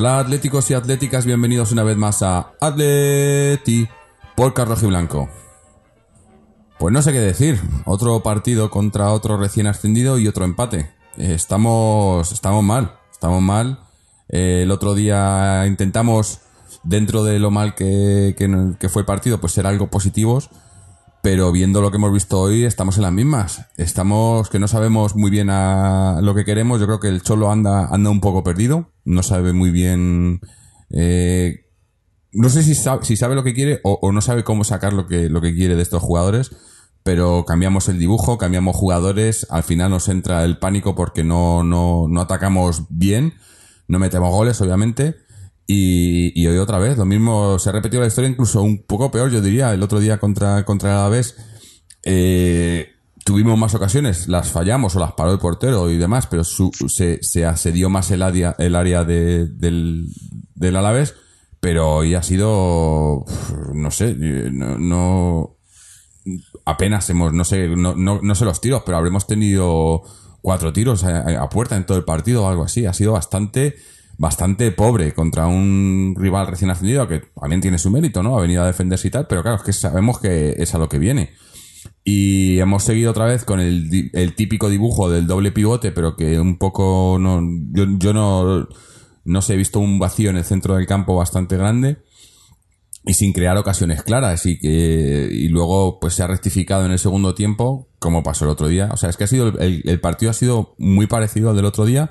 Hola atléticos y atléticas, bienvenidos una vez más a Atleti por Carlos Blanco. Pues no sé qué decir, otro partido contra otro recién ascendido y otro empate. Eh, Estamos, estamos mal, estamos mal. Eh, el otro día intentamos, dentro de lo mal que, que, fue el partido, pues ser algo positivos. Pero viendo lo que hemos visto hoy, estamos en las mismas. Estamos que no sabemos muy bien a lo que queremos. Yo creo que el Cholo anda, anda un poco perdido. No sabe muy bien. eh, no sé si sabe, si sabe lo que quiere o, o no sabe cómo sacar lo que, lo que quiere de estos jugadores. Pero cambiamos el dibujo, cambiamos jugadores. Al final nos entra el pánico porque no, no, no atacamos bien. No metemos goles, obviamente. Y, y hoy otra vez, lo mismo, se ha repetido la historia, incluso un poco peor, yo diría, el otro día contra, contra el Alavés, eh, tuvimos más ocasiones, las fallamos o las paró el portero y demás, pero su- se, se asedió más el área, el área de- del, del Alavés, pero hoy ha sido, no sé, eh, no, no- apenas hemos, no sé, no, no, no sé los tiros, pero habremos tenido cuatro tiros a, a puerta en todo el partido o algo así. Ha sido bastante, bastante pobre contra un rival recién ascendido que también tiene su mérito, ¿no? Ha venido a defenderse y tal, pero claro, es que sabemos que es a lo que viene. Y hemos seguido otra vez con el, el típico dibujo del doble pivote, pero que un poco no, yo, yo no, no sé, he visto un vacío en el centro del campo bastante grande y sin crear ocasiones claras y luego pues se ha rectificado en el segundo tiempo como pasó el otro día o sea es que ha sido el- el partido ha sido muy parecido al del otro día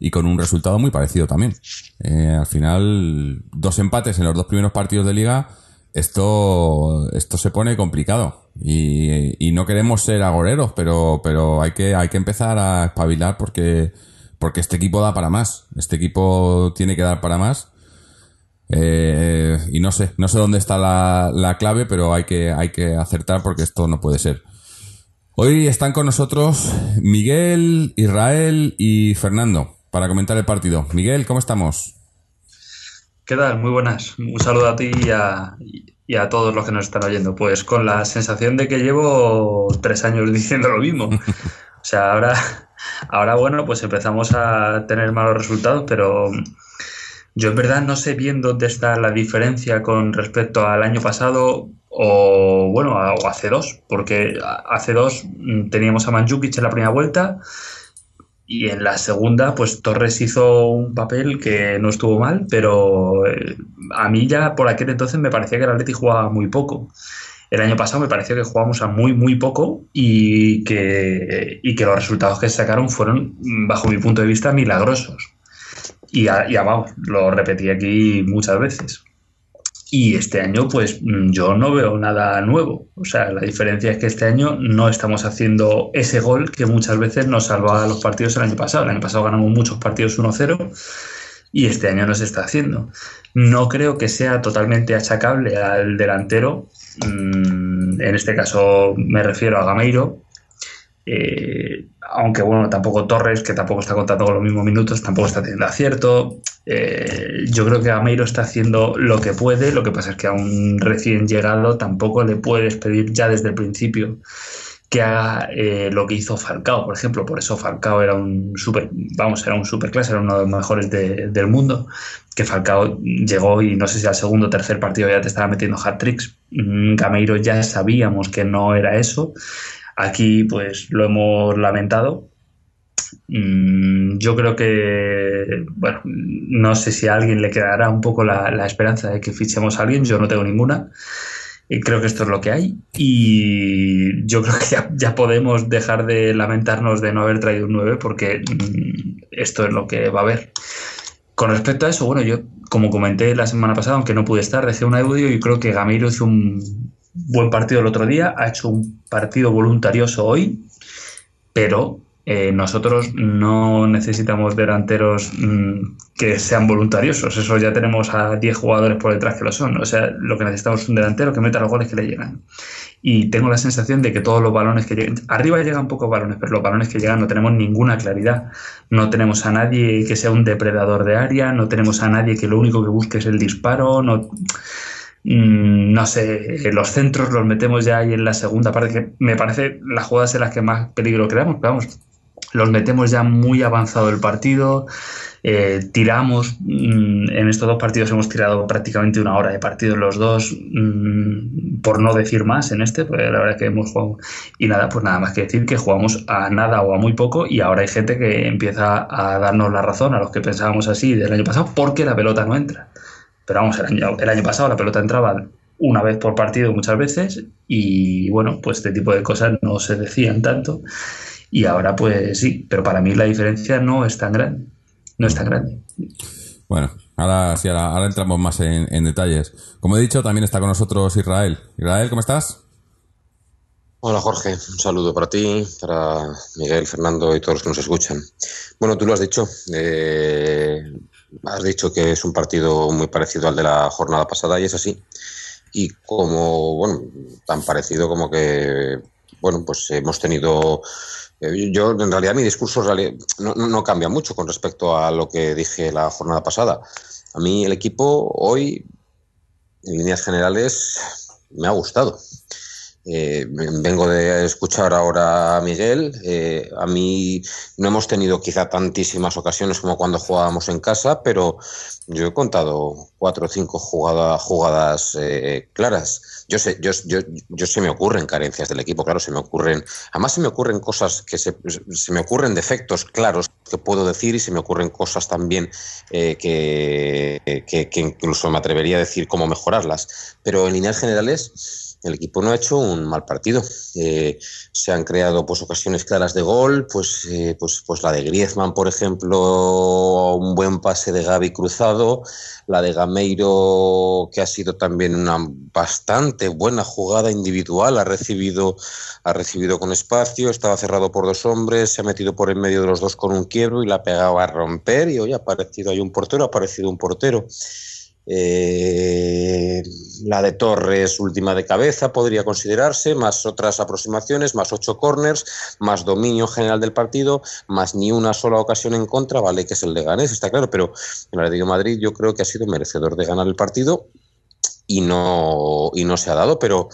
y con un resultado muy parecido también. Eh, al final dos empates en los dos primeros partidos de liga esto esto se pone complicado. Y, no queremos ser agoreros pero pero hay que hay que empezar a espabilar porque porque este equipo da para más. Este equipo tiene que dar para más. Eh, y no sé, no sé dónde está la, la clave, pero hay que, hay que acertar porque esto no puede ser. Hoy están con nosotros Miguel, Israel y Fernando para comentar el partido. Miguel, ¿cómo estamos? ¿Qué tal? Muy buenas. Un saludo a ti y a, todos los que nos están oyendo. Pues con la sensación de que llevo tres años diciendo lo mismo. O sea, ahora, ahora bueno, pues empezamos a tener malos resultados, pero yo en verdad no sé bien dónde está la diferencia con respecto al año pasado o, bueno, o hace dos, porque hace dos teníamos a Mandzukic en la primera vuelta y en la segunda, pues Torres hizo un papel que no estuvo mal, pero eh, a mí ya por aquel entonces me parecía que el Atleti jugaba muy poco. El año pasado me pareció que jugábamos a muy, muy poco y que, y que los resultados que sacaron fueron, mm, bajo mi punto de vista, milagrosos. Y, a- y a- vamos, lo repetí aquí muchas veces. Y este año, pues mm, yo no veo nada nuevo. O sea, la diferencia es que este año no estamos haciendo ese gol que muchas veces nos salvaba los partidos el año pasado. El año pasado ganamos muchos partidos 1-0 y este año no se está haciendo. No creo que sea totalmente achacable al delantero. Mm, En este caso me refiero a Gameiro. Eh, aunque bueno, tampoco Torres, que tampoco está contando con los mismos minutos, tampoco está teniendo acierto. Eh, yo creo que Gameiro está haciendo lo que puede, lo que pasa es que a un recién llegado tampoco le puedes pedir ya desde el principio que haga eh, lo que hizo Falcao, por ejemplo. Por eso Falcao era un super, vamos, era un superclase, era uno de los mejores de- del mundo. Que Falcao llegó y no sé si al segundo o tercer partido ya te estaba metiendo hat-tricks. Mm, Gameiro ya sabíamos que no era eso. Aquí pues lo hemos lamentado. Mm, Yo creo que, bueno, no sé si a alguien le quedará un poco la, esperanza de que fichemos a alguien, yo no tengo ninguna. Y creo que esto es lo que hay. Y yo creo que ya, ya podemos dejar de lamentarnos de no haber traído un 9 porque mm, esto es lo que va a haber. Con respecto a eso, bueno, yo como comenté la semana pasada, aunque no pude estar, dejé un audio y creo que Gamiro hizo un buen partido el otro día, ha hecho un partido voluntarioso hoy, pero eh, nosotros no necesitamos delanteros mm, que sean voluntariosos. Eso ya tenemos a 10 jugadores por detrás que lo son. O sea, lo que necesitamos es un delantero que meta los goles que le llegan. Y tengo la sensación de que todos los balones que llegan. Arriba llegan pocos balones, pero los balones que llegan no tenemos ninguna claridad. No tenemos a nadie que sea un depredador de área, no tenemos a nadie que lo único que busque es el disparo. No mm, no sé, los centros los metemos ya ahí en la segunda parte, que me parece las jugadas en las que más peligro creamos, pero vamos, los metemos ya muy avanzado el partido. Eh, tiramos, mm, en estos dos partidos hemos tirado prácticamente una hora de partido los dos, mm, por no decir más en este, pues la verdad es que hemos jugado. Y nada, pues nada más que decir que jugamos a nada o a muy poco y ahora hay gente que empieza a darnos la razón a los que pensábamos así del año pasado porque la pelota no entra. Pero vamos, el año, el año pasado la pelota entraba una vez por partido muchas veces y bueno, pues este tipo de cosas no se decían tanto. Y ahora pues sí, pero para mí la diferencia no es tan grande. No es tan grande. Bueno, ahora sí, ahora, entramos más en, detalles. Como he dicho, también está con nosotros Israel. Israel, ¿cómo estás? Hola Jorge, un saludo para ti, para Miguel, Fernando y todos los que nos escuchan. Bueno, tú lo has dicho, eh, has dicho que es un partido muy parecido al de la jornada pasada y es así. Y como, bueno, tan parecido como que, bueno, pues hemos tenido eh, yo, en realidad, mi discurso no, cambia mucho con respecto a lo que dije la jornada pasada. A mí el equipo hoy, en líneas generales, me ha gustado. Eh, vengo de escuchar ahora a Miguel. Eh, a mí no hemos tenido quizá tantísimas ocasiones como cuando jugábamos en casa, pero yo he contado cuatro o cinco jugadas claras. Yo sé, yo, yo, se me ocurren carencias del equipo, claro, se me ocurren. Además, se me ocurren cosas que se, se me ocurren defectos claros que puedo decir y se me ocurren cosas también eh, que, que incluso me atrevería a decir cómo mejorarlas. Pero en líneas generales el equipo no ha hecho un mal partido. Eh, se han creado pues ocasiones claras de gol, pues, eh, pues, pues la de Griezmann, por ejemplo, un buen pase de Gaby cruzado, la de Gameiro, que ha sido también una bastante buena jugada individual, ha recibido, ha recibido con espacio, estaba cerrado por dos hombres, se ha metido por en medio de los dos con un quiebro y la ha pegado a romper y hoy ha aparecido ahí un portero, ha aparecido un portero. Eh, la de Torres, última de cabeza, podría considerarse, más otras aproximaciones, más ocho corners, más dominio general del partido, más ni una sola ocasión en contra, vale que es el de Ganés, está claro, pero el Atlético de Madrid yo creo que ha sido merecedor de ganar el partido y no, y no se ha dado, pero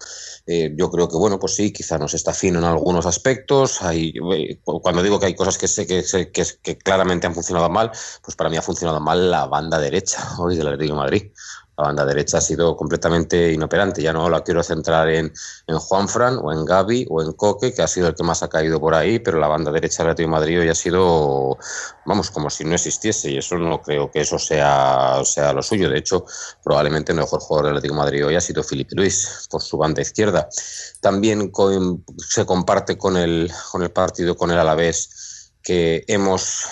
eh, yo creo que, bueno, pues sí, quizá nos está fino en algunos aspectos. Hay, eh, cuando digo que hay cosas que sé que, que, que, claramente han funcionado mal, pues para mí ha funcionado mal la banda derecha hoy del Atlético de Madrid la banda derecha ha sido completamente inoperante. Ya no la quiero centrar en, en Juanfran o en Gaby o en Coque, que ha sido el que más ha caído por ahí, pero la banda derecha del Atlético de Madrid hoy ha sido, vamos, como si no existiese y eso no creo que eso sea, sea lo suyo. De hecho, probablemente el mejor jugador del Atlético de Madrid hoy ha sido Felipe Luis por su banda izquierda. También se comparte con el, con el partido con el Alavés que hemos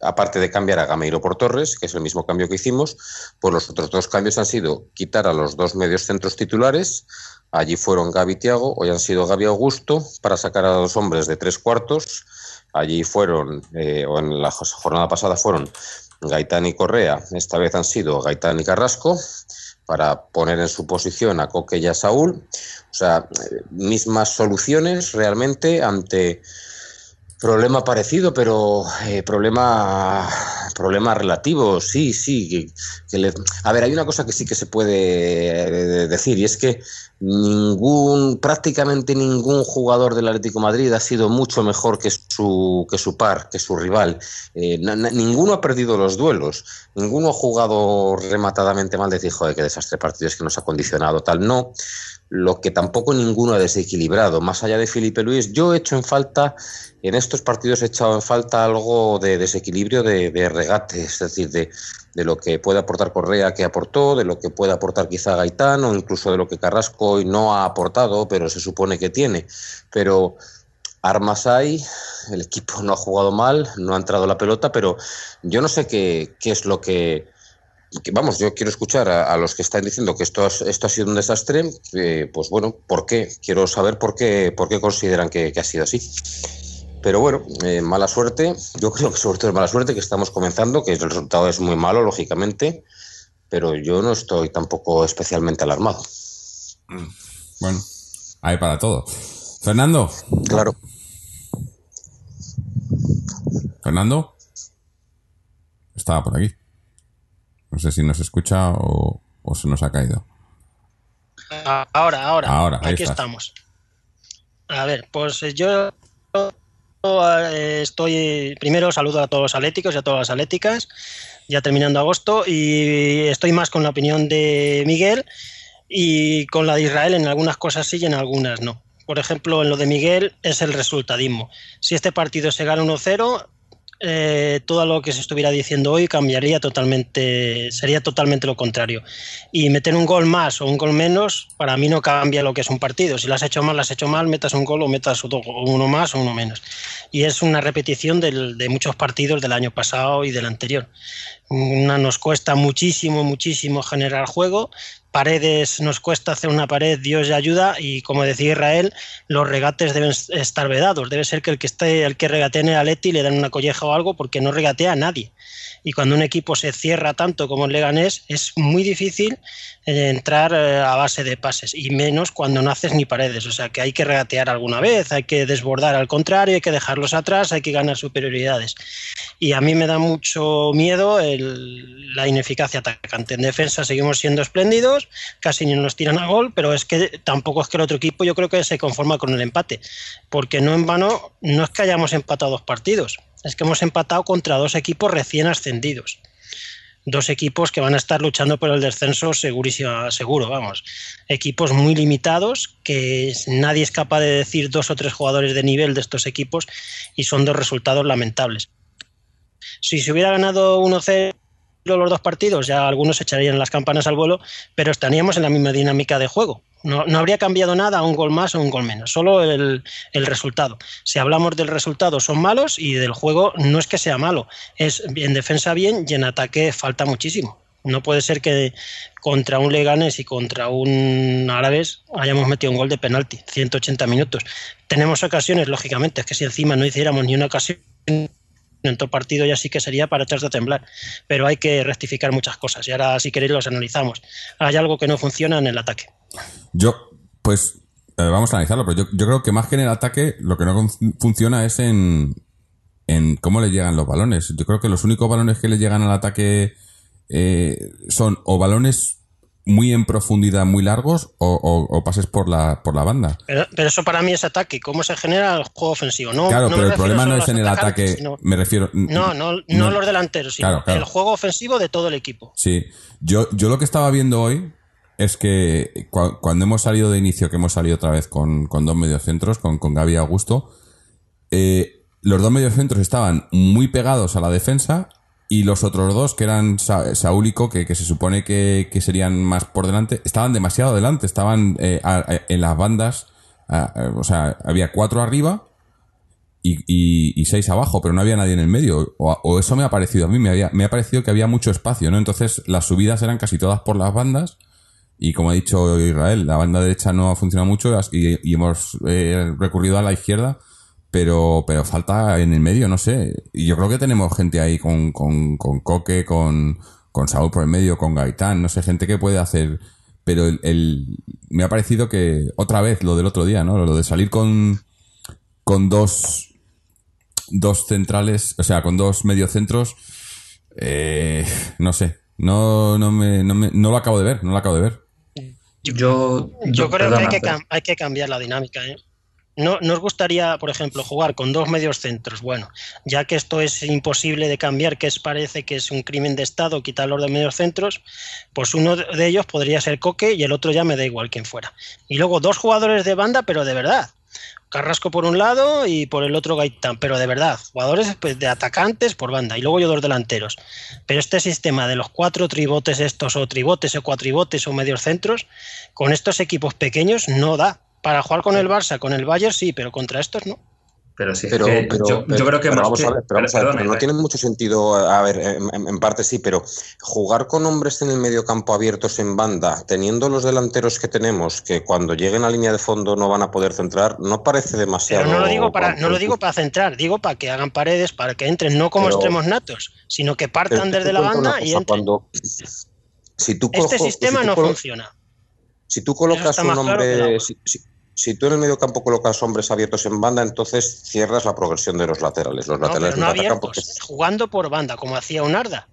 aparte de cambiar a Gameiro por Torres, que es el mismo cambio que hicimos, pues los otros dos cambios han sido quitar a los dos medios centros titulares, allí fueron Gaby y Tiago, hoy han sido Gaby Augusto, para sacar a dos hombres de tres cuartos, allí fueron, eh, o en la jornada pasada fueron Gaitán y Correa, esta vez han sido Gaitán y Carrasco, para poner en su posición a Coque y a Saúl, o sea, mismas soluciones realmente ante Problema parecido, pero eh, problema, relativo, sí, sí. Que, A ver, hay una cosa que sí que se puede eh, decir y es que ningún, prácticamente ningún jugador del Atlético Madrid ha sido mucho mejor que su, que su par, que su rival. Eh, ninguno ha perdido los duelos, ninguno ha jugado rematadamente mal, decir, joder, qué desastre partidos que nos ha condicionado, tal. No, lo que tampoco ninguno ha desequilibrado. Más allá de Felipe Luis, yo he hecho en falta, en estos partidos he echado en falta algo de desequilibrio de, regate, es decir, de, lo que puede aportar Correa que aportó, de lo que puede aportar quizá Gaitán o incluso de lo que Carrasco hoy no ha aportado, pero se supone que tiene. Pero armas hay, el equipo no ha jugado mal, no ha entrado la pelota, pero yo no sé qué, qué es lo que vamos, yo quiero escuchar a, los que están diciendo que esto, esto ha sido un desastre, pues bueno, ¿por qué? Quiero saber por qué, por qué consideran que, ha sido así. Pero bueno, eh, mala suerte. Yo creo que sobre todo es mala suerte que estamos comenzando, que el resultado es muy malo, lógicamente, pero yo no estoy tampoco especialmente alarmado. Bueno, hay para todo. Fernando, Claro. Fernando. Estaba por aquí. No sé si nos escucha o, o se nos ha caído. Ah, Ahora, ahora, aquí estás. estamos. A ver, pues yo estoy, primero saludo a todos los atléticos y a todas las atléticas, ya terminando agosto, y estoy más con la opinión de Miguel y con la de Israel en algunas cosas sí y en algunas no. Por ejemplo, en lo de Miguel es el resultadismo. Si este partido se gana 1-0, eh, todo lo que se estuviera diciendo hoy cambiaría totalmente, sería totalmente lo contrario. Y meter un gol más o un gol menos, para mí no cambia lo que es un partido. Si lo has hecho mal, lo has hecho mal, metas un gol o metas uno más o uno menos. Y es una repetición de muchos partidos del año pasado y del anterior. Nos cuesta muchísimo, muchísimo generar juego. Paredes nos cuesta hacer una pared, Dios ya ayuda. Y como decía Israel, los regates deben estar vedados. Debe ser que el que esté, el que regatee a Leti le dan una colleja o algo porque no regatea a nadie. Y cuando un equipo se cierra tanto como el Leganés, es muy difícil eh, entrar eh, a base de pases. Y menos cuando no haces ni paredes. O sea que hay que regatear alguna vez, hay que desbordar al contrario, hay que dejarlos atrás, hay que ganar superioridades. Y a mí me da mucho miedo el- la ineficacia atacante. En defensa seguimos siendo espléndidos, casi ni nos tiran a gol, pero es que tampoco es que el otro equipo yo creo que se conforma con el empate. Porque no en vano, no es que hayamos empatado dos partidos, es que hemos empatado contra dos equipos recién ascendidos. Dos equipos que van a estar luchando por el descenso segurísimo, seguro, vamos. Equipos muy limitados, que nadie es capaz de decir dos o tres jugadores de nivel de estos equipos y son dos resultados lamentables. Si se hubiera ganado 1-0 los dos partidos, ya algunos echarían las campanas al vuelo, pero estaríamos en la misma dinámica de juego. No, no habría cambiado nada, un gol más o un gol menos, solo el, el resultado. Si hablamos del resultado, son malos y del juego no es que sea malo, es en defensa bien y en ataque falta muchísimo. No puede ser que contra un Leganés y contra un Árabes hayamos metido un gol de penalti, 180 minutos. Tenemos ocasiones, lógicamente, es que si encima no hiciéramos ni una ocasión en todo partido ya sí que sería para echarse a temblar. Pero hay que rectificar muchas cosas y ahora, si queréis, los analizamos. Hay algo que no funciona en el ataque. Yo, pues, vamos a analizarlo, pero yo, yo creo que más que en el ataque, lo que no funciona es en, en cómo le llegan los balones. Yo creo que los únicos balones que le llegan al ataque eh, son o balones muy en profundidad, muy largos, o, o- o pases por la, por la banda. Pero, pero eso para mí es ataque. ¿Cómo se genera el juego ofensivo? No, claro, no pero el problema no es en el ataque, sino- me refiero... No, no, no, los delanteros, sino Claro, claro. el juego ofensivo de todo el equipo. Sí, yo, yo lo que estaba viendo hoy es que cua- cuando hemos salido de inicio, que hemos salido otra vez con, con dos mediocentros, con, con Gaby y Augusto, eh, los dos mediocentros estaban muy pegados a la defensa y los otros dos, que eran Sa- Saúl y Coque, que se supone que, que serían más por delante, estaban demasiado delante, estaban eh, en las bandas, a- o sea, había cuatro arriba y, y- y seis abajo, pero no había nadie en el medio. O, o eso me ha parecido a mí, me, había, me ha parecido que había mucho espacio, ¿no? Entonces las subidas eran casi todas por las bandas. Y como ha dicho Israel, la banda derecha no ha funcionado mucho y, y hemos eh, recurrido a la izquierda, pero, pero falta en el medio, no sé. Y yo creo que tenemos gente ahí con, con, con Coque, con, con Saúl por el medio, con Gaitán, no sé, gente que puede hacer. Pero el, el- me ha parecido que otra vez lo del otro día, ¿no? Lo de salir con, con dos, dos centrales, o sea, con dos mediocentros, eh, no sé, no, no, me, no, me- no lo acabo de ver, no lo acabo de ver. Yo, Yo creo perdona, que hay que, pero- hay que cambiar la dinámica. ¿eh? No, ¿Nos gustaría, por ejemplo, jugar con dos medios centros? Bueno, ya que esto es imposible de cambiar, que es, parece que es un crimen de Estado quitar los de medios centros, pues uno de ellos podría ser Coque y el otro ya me da igual quién fuera. Y luego dos jugadores de banda, pero de verdad. Carrasco por un lado y por el otro Gaitán, pero de verdad, jugadores pues, de atacantes por banda y luego yo dos delanteros. Pero este sistema de los cuatro tribotes estos o tribotes o cuatribotes o medios centros, con estos equipos pequeños no da. Para jugar con el Barça, con el Bayern sí, pero contra estos no. Pero sí, Pero, que pero- yo, pero- yo creo que pero más vamos que- a ver, pero vamos a ver, perdona, pero no tiene mucho sentido, a ver, en, parte sí, pero jugar con hombres en el medio campo abiertos en banda, teniendo los delanteros que tenemos, que cuando lleguen a línea de fondo no van a poder centrar, no parece demasiado. Pero no lo digo para, no lo digo para centrar, digo para que hagan paredes, para que entren no como Pero- extremos natos, sino que partan desde la banda y entren. cuando- si tú Este cojo- sistema si tú no funciona. Si tú colocas un claro hombre, si, si- si tú en el medio campo colocas hombres abiertos en banda, entonces cierras la progresión de los laterales. Los No, laterales pero no atacan abiertos, porque jugando por banda, como hacía un Arda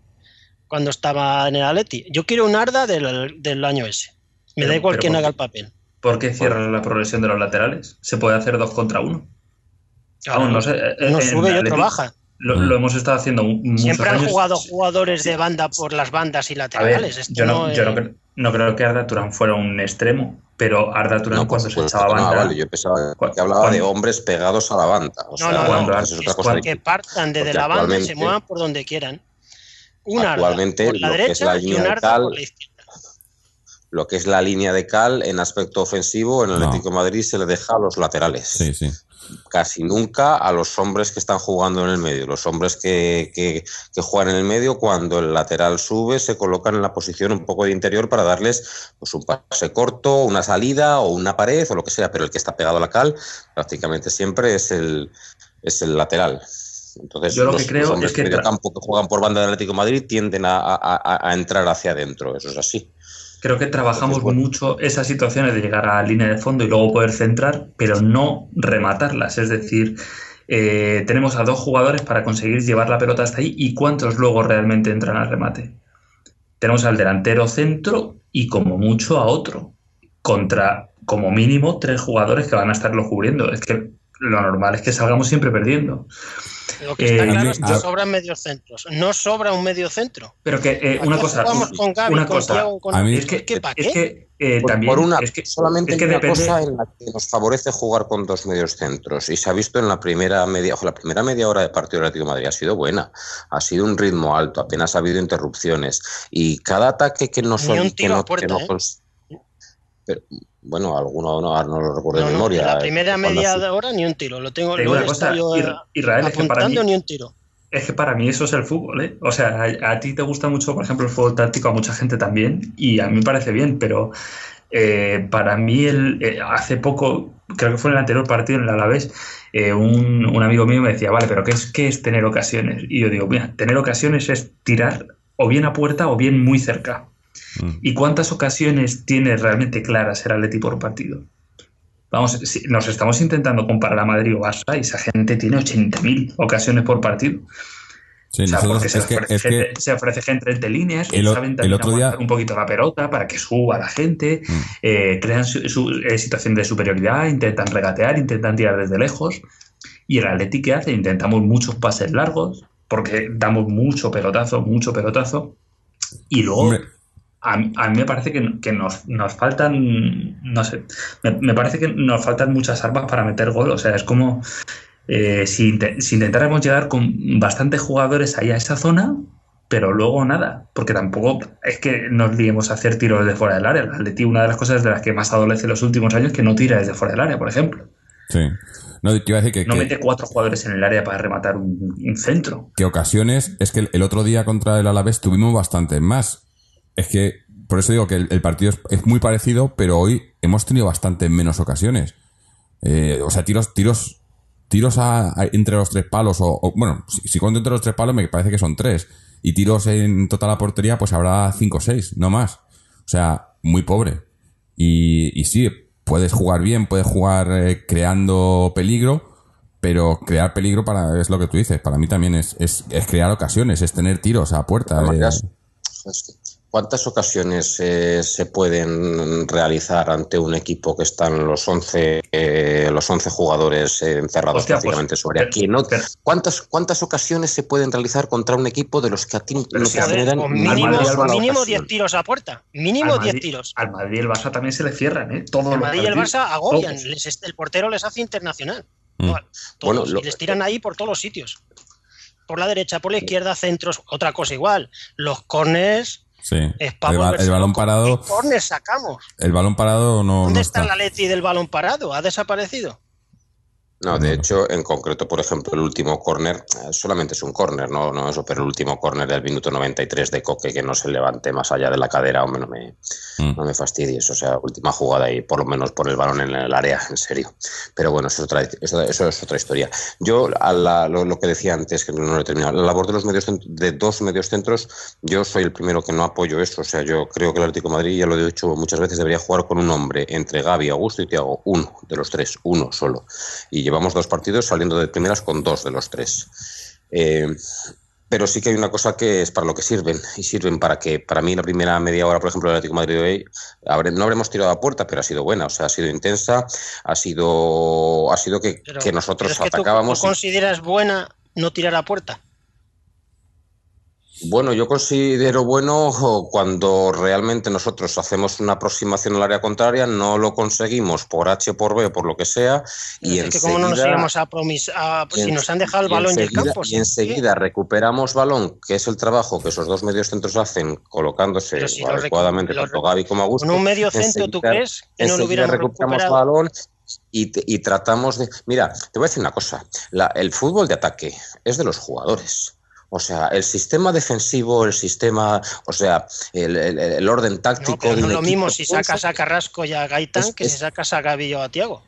cuando estaba en el Atleti. Yo quiero un Arda del, del año ese. Me Pero- da igual quién ¿por haga el papel. ¿Por qué cierran la progresión de los laterales? Se puede hacer dos contra uno. Vamos, no sé, eh, Uno en sube y otro baja. Lo, Mm. lo hemos estado haciendo Siempre han años. jugado jugadores de banda por las bandas y ver, laterales. Esto yo, no, no yo no, es- cre- no creo que Arda Turán fuera un extremo, pero Arda Turán cuando se supuesto echaba no, banda. vale, yo pensaba que hablaba de hombres pegados a la banda. O No, sea, no, cuando es otra cosa. que partan desde la banda y se muevan por donde quieran. Un Arda Actualmente, por la lo que es derecha la y línea un de Arda cal- por la izquierda. Lo que es la línea de cal en aspecto ofensivo, en el No. Atlético de Madrid se le deja a los laterales. Sí, sí. Casi nunca a los hombres que están jugando en el medio. Los hombres que, que- que juegan en el medio, cuando el lateral sube, se colocan en la posición un poco de interior para darles pues, un pase corto, una salida o una pared o lo que sea, pero el que está pegado a la cal prácticamente siempre es el, es el lateral. Entonces, Yo lo que los, creo los hombres es que medio campo que juegan por banda del Atlético de Madrid tienden a, a- a- a entrar hacia adentro, eso es así. Creo que trabajamos bueno. mucho esas situaciones de llegar a la línea de fondo y luego poder centrar, pero no rematarlas. Es decir, eh, tenemos a dos jugadores para conseguir llevar la pelota hasta ahí y cuántos luego realmente entran al remate. Tenemos al delantero centro y como mucho a otro, contra como mínimo tres jugadores que van a estarlo cubriendo. Es que lo normal es que salgamos siempre perdiendo. Lo que está Eh, claro es que a- sobran medios centros. No sobra un medio centro. Pero que eh, una cosa, jugamos con Gaby, una con cosa, Thiago, con A mí- es que, ¿Qué, pa' es qué? que eh, Por, también por una, es que, solamente es que una depende, cosa en la que nos favorece jugar con dos medios centros y se ha visto en la primera media, ojo, la primera media hora de partido del Atlético de Madrid ha sido buena, ha sido un ritmo alto, apenas ha habido interrupciones y cada ataque que no Ni son un que tiro a no, que puerta, no ¿eh? cons- pero, bueno, alguno no, ahora no lo recuerdo No, de no, memoria. en la primera cuando media hora ni un tiro. Lo tengo, lo una cosa, yo, Israel, es que para mí- ni un tiro. Es que para mí eso es el fútbol, ¿eh? O sea, a, a ti te gusta mucho, por ejemplo, el fútbol táctico, a mucha gente también, y a mí me parece bien, pero eh, para mí el, eh, hace poco, creo que fue en el anterior partido en el Alavés, eh, un, un amigo mío me decía, vale, pero ¿qué es, ¿qué es tener ocasiones? Y yo digo, mira, tener ocasiones es tirar o bien a puerta o bien muy cerca. Mm. ¿Y cuántas ocasiones tiene realmente claras el Atleti por partido? Vamos, si nos estamos intentando comparar a Madrid o Barça y esa gente tiene 80.000 ocasiones por partido. Sí, O sea, porque se, que, ofrece es que gente, se ofrece gente entre líneas, El saben el también otro día- aguantar un poquito la pelota para que suba la gente, Mm. eh, crean su, su- eh, situación de superioridad, intentan regatear, intentan tirar desde lejos. Y el Atleti, ¿qué hace? Intentamos muchos pases largos, porque damos mucho pelotazo, mucho pelotazo. Y luego, Hombre. A, mí- a mí me parece que, que nos, nos faltan, no sé, me, me parece que nos faltan muchas armas para meter gol. O sea, es como eh, si, inte- si intentáramos llegar con bastantes jugadores ahí a esa zona, pero luego nada, porque tampoco es que nos liemos a hacer tiros de fuera del área. El Atleti, una de las cosas de las que más adolece en los últimos años, es que no tira desde fuera del área, por ejemplo. Sí. No, te iba a decir que, No que- mete cuatro jugadores en el área para rematar un, un centro. que ocasiones, es que el, el otro día contra el Alavés tuvimos bastantes más. Es que, por eso digo que el, el partido es, es muy parecido, pero hoy hemos tenido bastantes menos ocasiones. Eh, o sea, tiros, tiros, tiros a- a- entre los tres palos, o, o- bueno, si, si cuento entre los tres palos me parece que son tres. Y tiros en total a portería, pues habrá cinco o seis, no más. O sea, muy pobre. Y, y sí, puedes jugar bien, puedes jugar eh, creando peligro, pero crear peligro para es lo que tú dices. Para mí también es, es, es crear ocasiones, es tener tiros a puerta. De eh, maneras, es que, ¿Cuántas ocasiones eh, se pueden realizar ante un equipo que están los 11, eh, los 11 jugadores eh, encerrados Hostia, pues, prácticamente sobre pero- aquí? ¿no? pero- ¿Cuántas, ¿Cuántas ocasiones se pueden realizar contra un equipo de los que a ti no te generan mínimo, Madrid al mínimo ocasión? 10 tiros a puerta. Mínimo Al 10 Madrid- tiros. Al Madrid y el Barça también se le cierran, ¿eh? Todos los Madrid y el. Barça agobian. Les- el portero les hace internacional. Mm. Todos, Bueno, lo- y les tiran ahí por todos los sitios. Por la derecha, por la izquierda, centros. Otra cosa igual. Los corners sí. El, el balón parado, ¿Qué corners sacamos? el balón parado no, ¿Dónde no está está. la Leti del balón parado? ¿Ha desaparecido? No, de hecho, en concreto, por ejemplo, el último córner, eh, solamente es un córner, no, no eso, pero el último córner del minuto 93 de Coque, que no se levante más allá de la cadera, hombre, no me, Mm. no me fastidies. O sea, última jugada y por lo menos por el balón en el área, en serio. Pero bueno, eso es otra, eso, eso es otra historia. Yo, a la- lo, lo que decía antes, que no lo he terminado, la labor de los medios de dos medios centros, yo soy el primero que no apoyo eso. O sea, yo creo que el Atlético de Madrid, ya lo he dicho muchas veces, debería jugar con un hombre entre Gaby, Augusto y Thiago, uno de los tres, uno solo. Y llevamos dos partidos saliendo de primeras con dos de los tres. Eh, pero sí que hay una cosa que es para lo que sirven, y sirven para que, para mí, la primera media hora, por ejemplo, del Atlético de Madrid hoy, no habremos tirado a puerta, pero ha sido buena, o sea, ha sido intensa, ha sido, ha sido que, Pero- que nosotros pero es que tú- atacábamos. ¿tú consideras buena no tirar a puerta? Bueno, yo considero bueno cuando realmente nosotros hacemos una aproximación al área contraria, no lo conseguimos por H, por B, por lo que sea, y es que como no nos enseguida- íbamos a promis a- pues si en- nos han dejado el balón y el enseguida- campo. Y sí. enseguida recuperamos balón, que es el trabajo que esos dos medios centros hacen, colocándose si adecuadamente tanto Gaby como Augusto. Con un medio centro, ¿tú enseguida- crees que no lo enseguida hubiéramos recuperamos recuperado? balón y tratamos de... Mira, te voy a decir una cosa. La- el fútbol de ataque es de los jugadores. O sea, el sistema defensivo, el sistema, o sea, el, el- el orden táctico... No, es lo mismo si sacas a Carrasco y a Gaitán Es- que es- si sacas a Gavillo o a Tiago.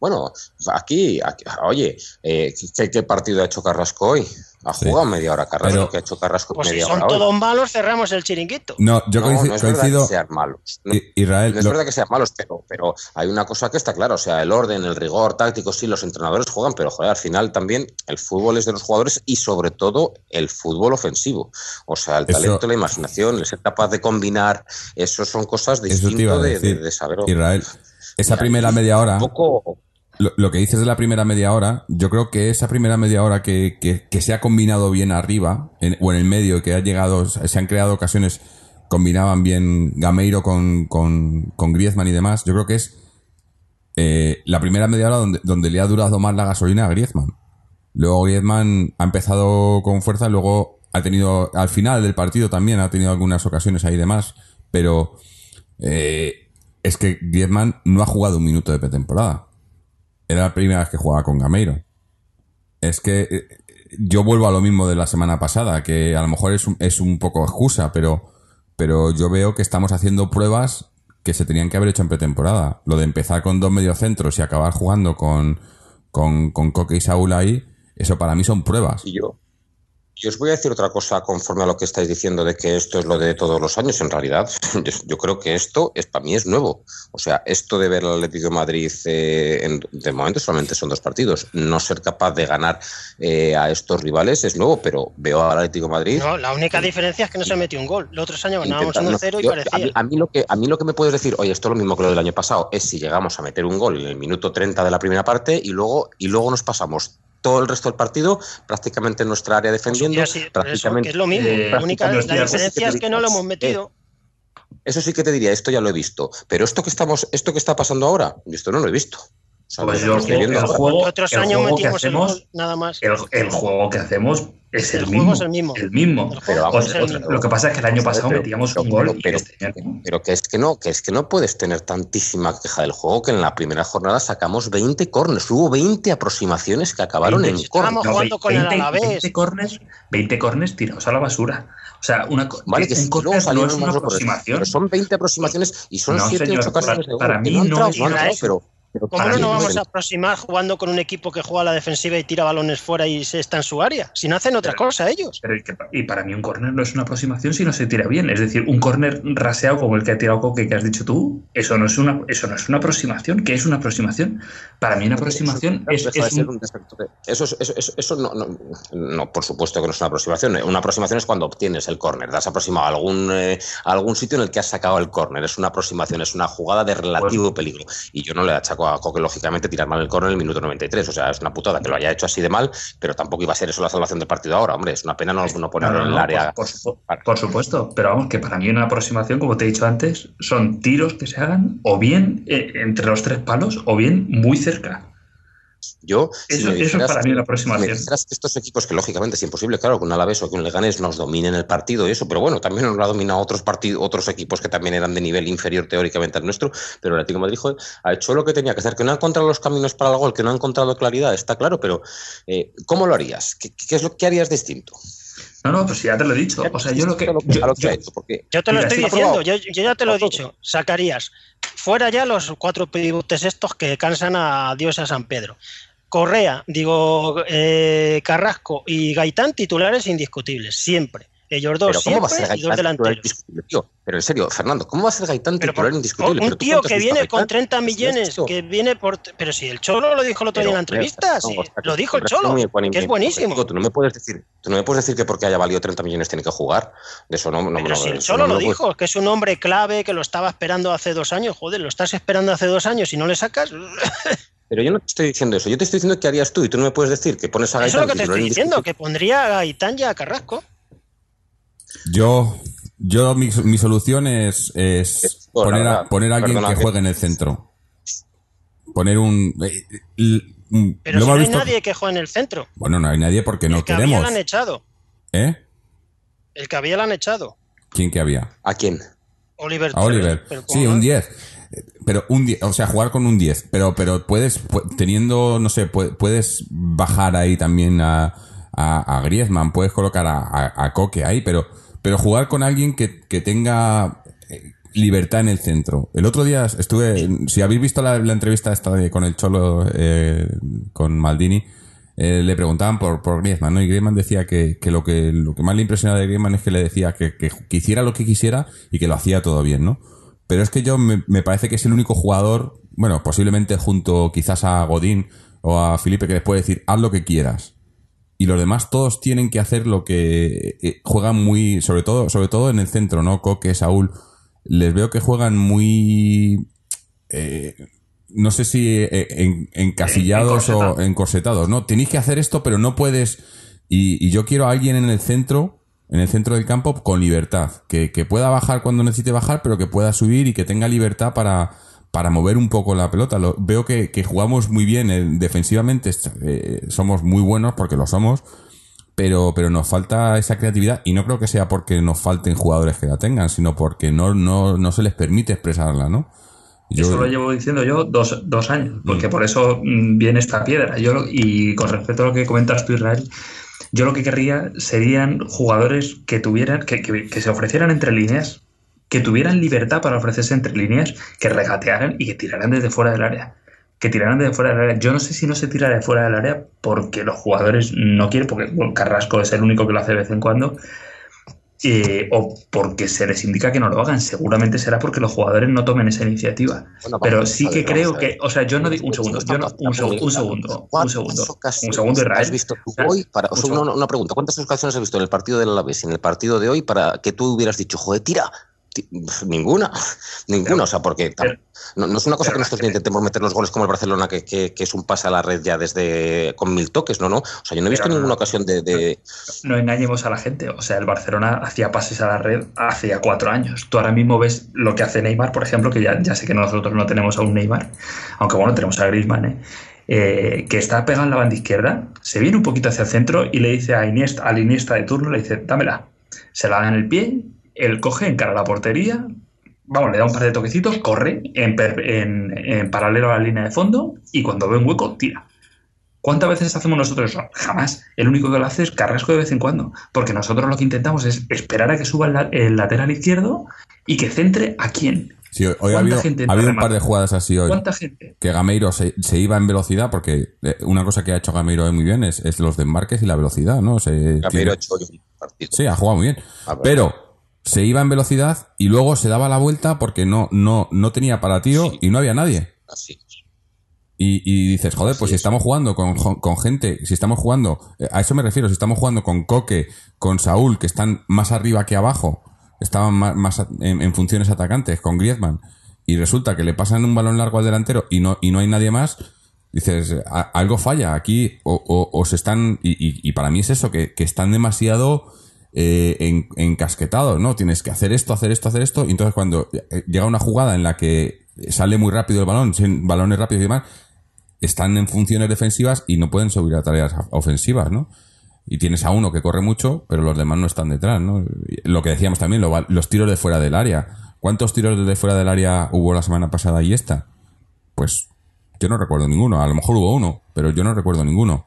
Bueno, aquí, aquí- oye, eh, ¿qué, qué partido ha hecho Carrasco hoy? Ha Sí. jugado media hora Carrasco, Pero- que ha hecho Carrasco Pues si media son hora hoy. todos malos, cerramos el chiringuito. No, yo no, coinci- no es coincido. verdad que sean malos. No, Israel, no es lo- verdad que sean malos, pero, pero hay una cosa que está clara. O sea, el orden, el rigor táctico, sí, los entrenadores juegan, pero joder, al final también el fútbol es de los jugadores y sobre todo el fútbol ofensivo. O sea, el Eso- talento, la imaginación, el ser capaz de combinar, eso son cosas distintas de, decir, de- de saber. Israel, esa Mira, primera media hora, Un poco. Lo, que dices de la primera media hora, yo creo que esa primera media hora que, que- que se ha combinado bien arriba, en- o en el medio, que ha llegado, se han creado ocasiones, combinaban bien Gameiro con, con, con Griezmann y demás, yo creo que es eh, la primera media hora donde, donde le ha durado más la gasolina a Griezmann. Luego Griezmann ha empezado con fuerza, luego ha tenido, al final del partido también ha tenido algunas ocasiones ahí demás, pero eh, es que Griezmann no ha jugado un minuto de pretemporada. Era la primera vez que jugaba con Gameiro. Es que eh, yo vuelvo a lo mismo de la semana pasada, que a lo mejor es un, es un poco excusa, pero, pero yo veo que estamos haciendo pruebas que se tenían que haber hecho en pretemporada. Lo de empezar con dos mediocentros y acabar jugando con, con, con Coque y Saúl ahí, eso para mí son pruebas. Y yo, y os voy a decir otra cosa conforme a lo que estáis diciendo de que esto es lo de todos los años. En realidad, yo, creo que esto es para mí es nuevo. O sea, esto de ver al Atlético de Madrid eh, en- de momento solamente son dos partidos. No ser capaz de ganar eh, a estos rivales es nuevo, pero veo al Atlético de Madrid. No, la única diferencia es que no se metió un gol. Los otros años ganábamos intentando- 1-0 y yo- parecía. a, mí, a mí lo que, a mí lo que me puedes decir, oye, esto es lo mismo que lo del año pasado, es si llegamos a meter un gol en el minuto 30 de la primera parte y luego, y luego nos pasamos todo el resto del partido prácticamente en nuestra área Pues defendiendo. sido- por eso, prácticamente, que es lo mismo. eh, la única prácticamente la diferencia es que no lo hemos eh, metido. Eso sí que te diría, esto ya lo he visto. Pero esto que estamos, esto que está pasando ahora, yo esto no lo he visto. Pues yo que el juego, viendo el ahora. juego- Otros el años juego que el hacemos, gol, nada más. el, el juego que hacemos es el, El juego mismo. es el mismo. El O sea, lo que pasa es que el año pasado Pero- metíamos pero- un gol pero- y pero- este no. Pero que es que no, que es que no puedes tener tantísima queja del juego que en la primera jornada sacamos 20 corners. Hubo 20 aproximaciones que acabaron 20. en corner. Estábamos jugando con el Alavés. 20 corners, 20 corners tirados a la basura. O sea, una, Vale, que luego no es una corners, aproximación. Pero son 20 aproximaciones y son No, 7 señor, 8 ocasiones para- de gol. para mí no han no es no pero, pero ¿Cómo no nos vamos a aproximar jugando con un equipo que juega a la defensiva y tira balones fuera y se está en su área? Si no hacen otra Pero- cosa ellos. Pero y, que pa- y para mí un córner no es una aproximación si no se tira bien. Es decir, un córner raseado como el que ha tirado Coque que has dicho tú, eso no es una, eso no es una aproximación. ¿Qué es una aproximación? Para mí una aproximación Eso es, es un- un Eso, es- eso, eso- eso no, no, no, por supuesto que no es una aproximación. Una aproximación es cuando obtienes el córner. Te has aproximado a algún, eh, a algún sitio en el que has sacado el córner. Es una aproximación, es una jugada de relativo peligro. Y yo no le achaco a Coque, lógicamente, tirar mal el córner en el minuto 93. O sea, es una putada que lo haya hecho así de mal, pero tampoco iba a ser eso la salvación del partido ahora. Hombre, es una pena no, no ponerlo No, no, en el área. Por, por supu- por supuesto, pero vamos, que para mí una aproximación, como te he dicho antes, son tiros que se hagan o bien eh, entre los tres palos o bien muy cerca. Yo, si me eso es dijeras- para mí la si me aproximación. dijeras que estos equipos, que lógicamente es imposible, claro, que un Alavés o que un Leganés nos dominen el partido y eso, pero bueno, también nos lo ha dominado otros partidos, otros equipos que también eran de nivel inferior teóricamente al nuestro, pero el Atlético de Madrid joder, ha hecho lo que tenía que hacer, que no ha encontrado los caminos para el gol, que no ha encontrado claridad, está claro, pero eh, ¿cómo lo harías? ¿Qué, qué es lo que harías distinto? No, no, pues ya te lo he dicho. O sea, yo lo que. Yo- a lo que yo- ha hecho, porque Yo te lo estoy diciendo, yo, yo ya te lo he dicho. Sacarías fuera ya los cuatro pivotes estos que cansan a Dios y a San Pedro. Correa, digo, eh, Carrasco y Gaitán titulares indiscutibles, siempre. Ellos dos pero ¿cómo va a siempre ser y dos delanteros. Pero en serio, Fernando, ¿cómo va a ser Gaitán Pero titular indiscutible? un tío que viene con Gaitán? 30 ¿Has millones, que viene por... Pero si el Cholo lo dijo el otro día en la entrevista, no, lo dijo el Cholo, que es buenísimo. Digo, Tú no me puedes decir, tú no me puedes decir que porque haya valido 30 millones tiene que jugar. De eso no, no, Pero si el Cholo lo dijo, que es un hombre clave, que lo estaba esperando hace dos años. Joder, lo estás esperando hace dos años y no le sacas. Pero yo no te estoy diciendo eso. Yo te estoy diciendo qué harías tú y tú no me puedes decir que pones a Eso es Gaitán lo que te estoy diciendo, que pondría a Gaitán y a Carrasco. Yo, yo mi, mi solución es, es poner, a, poner a alguien perdona que que- juegue en el centro. Poner un... eh, l- mm, Pero lo si no hay visto- nadie que juegue en el centro. Bueno, no hay nadie porque no el que había queremos. lo han echado. ¿Eh? El que había lo han echado. ¿Quién que había? ¿A quién? Oliver. A Oliver. Pero Sí, un 10. Pero un 10, o sea, jugar con un 10. Pero, pero puedes, pu- teniendo, no sé, pu- puedes bajar ahí también a, a, Griezmann, puedes colocar a, a, Coque ahí, pero, pero jugar con alguien que, que tenga eh, libertad en el centro. El otro día estuve, si habéis visto la, la entrevista esta de, con el Cholo, eh, con Maldini, eh, le preguntaban por, por Griezmann, ¿no? Y Griezmann decía que, que lo que lo que más le impresionaba de Griezmann es que le decía que, que, que hiciera lo que quisiera y que lo hacía todo bien, ¿no? Pero es que yo me, me parece que es el único jugador, bueno, posiblemente junto quizás a Godín o a Felipe, que les puede decir, haz lo que quieras. Y los demás todos tienen que hacer lo que eh, juegan muy, sobre todo, sobre todo en el centro, ¿no? Coque, Saúl, les veo que juegan muy eh, no sé si eh, en- encasillados o Encorsetados. encorsetados, ¿no? Tenéis que hacer esto, pero no puedes. Y, y yo quiero a alguien en el centro, en el centro del campo, con libertad. Que, que pueda bajar cuando necesite bajar, pero que pueda subir y que tenga libertad para, para mover un poco la pelota. Lo- veo que, que jugamos muy bien eh, defensivamente, eh, somos muy buenos porque lo somos. Pero, pero nos falta esa creatividad y no creo que sea porque nos falten jugadores que la tengan, sino porque no, no, no se les permite expresarla, ¿no? Yo- Eso lo llevo diciendo yo dos, dos años, porque por eso mm, viene esta piedra. Yo, y con respecto a lo que comentas tú, Israel, yo lo que querría serían jugadores que tuvieran, que, que- se ofrecieran entre líneas, que tuvieran libertad para ofrecerse entre líneas, que regatearan y que tiraran desde fuera del área. Que tiraran desde fuera del área. Yo no sé si no se tira de fuera del área porque los jugadores no quieren, porque Carrasco es el único que lo hace de vez en cuando, eh, o porque se les indica que no lo hagan. Seguramente será porque los jugadores no tomen esa iniciativa. Bueno, Pero sí que creo que, o sea, yo no digo un segundo, yo no, un, segundo, un segundo, un ¿Cuántas segundo, un segundo, Israel. ¿Has visto tú hoy para, o sea, una, una pregunta, ¿cuántas ocasiones has visto en el partido del Alavés y en el partido de hoy para que tú hubieras dicho, joder, tira? Ninguna, ninguna, Pero- o sea, porque pero- no, no es una cosa que nosotros intentemos meter los goles como el Barcelona, que, que- que es un pase a la red ya desde con mil toques, no, no. O sea, yo no he visto no, ninguna ocasión de, de- no engañemos a la gente. O sea, el Barcelona hacía pases a la red hacía cuatro años. Tú ahora mismo ves lo que hace Neymar, por ejemplo, que ya, ya sé que nosotros no tenemos a un Neymar, aunque bueno, tenemos a Griezmann, ¿eh? Eh, que está pegado en la banda izquierda, se viene un poquito hacia el centro y le dice a Iniesta, al Iniesta de turno, le dice, dámela. Se la da en el pie, él coge, encara la portería, vamos, le da un par de toquecitos, corre en, per- en- en paralelo a la línea de fondo y cuando ve un hueco, tira. ¿Cuántas veces hacemos nosotros eso? Jamás. El único que lo hace es Carrasco de vez en cuando. Porque nosotros lo que intentamos es esperar a que suba el, la- el lateral izquierdo y que centre a quién. Sí, hoy ha ¿Cuánta habido, gente ha habido un par de jugadas así hoy. ¿Cuánta gente? Que Gameiro se, se iba en velocidad, porque eh, una cosa que ha hecho Gameiro hoy muy bien es, es los desmarques y la velocidad, ¿no? Se, Gameiro tiene- ha hecho hoy un partido. Sí, ha jugado muy bien. Pero se iba en velocidad y luego se daba la vuelta porque no, no, no tenía para tiro Sí. y no había nadie. Así. Y, y dices, joder, pues Así si es. estamos jugando con, con gente, si estamos jugando, eh, a eso me refiero, si estamos jugando con Coque, con Saúl, que están más arriba que abajo, estaban más, más en, en funciones atacantes, con Griezmann, y resulta que le pasan un balón largo al delantero y no, y no hay nadie más, dices, a- algo falla aquí, o, o- o se están, y, y- y para mí es eso, que, que están demasiado eh, en- encasquetados, ¿no? Tienes que hacer esto, hacer esto, hacer esto, y entonces cuando eh, llega una jugada en la que sale muy rápido el balón, sin balones rápidos y demás, están en funciones defensivas y no pueden subir a tareas ofensivas, ¿no? Y tienes a uno que corre mucho, pero los demás no están detrás, ¿no? Lo que decíamos también, lo- los tiros de fuera del área. ¿Cuántos tiros de fuera del área hubo la semana pasada y esta? Pues yo no recuerdo ninguno. A lo mejor hubo uno, pero yo no recuerdo ninguno.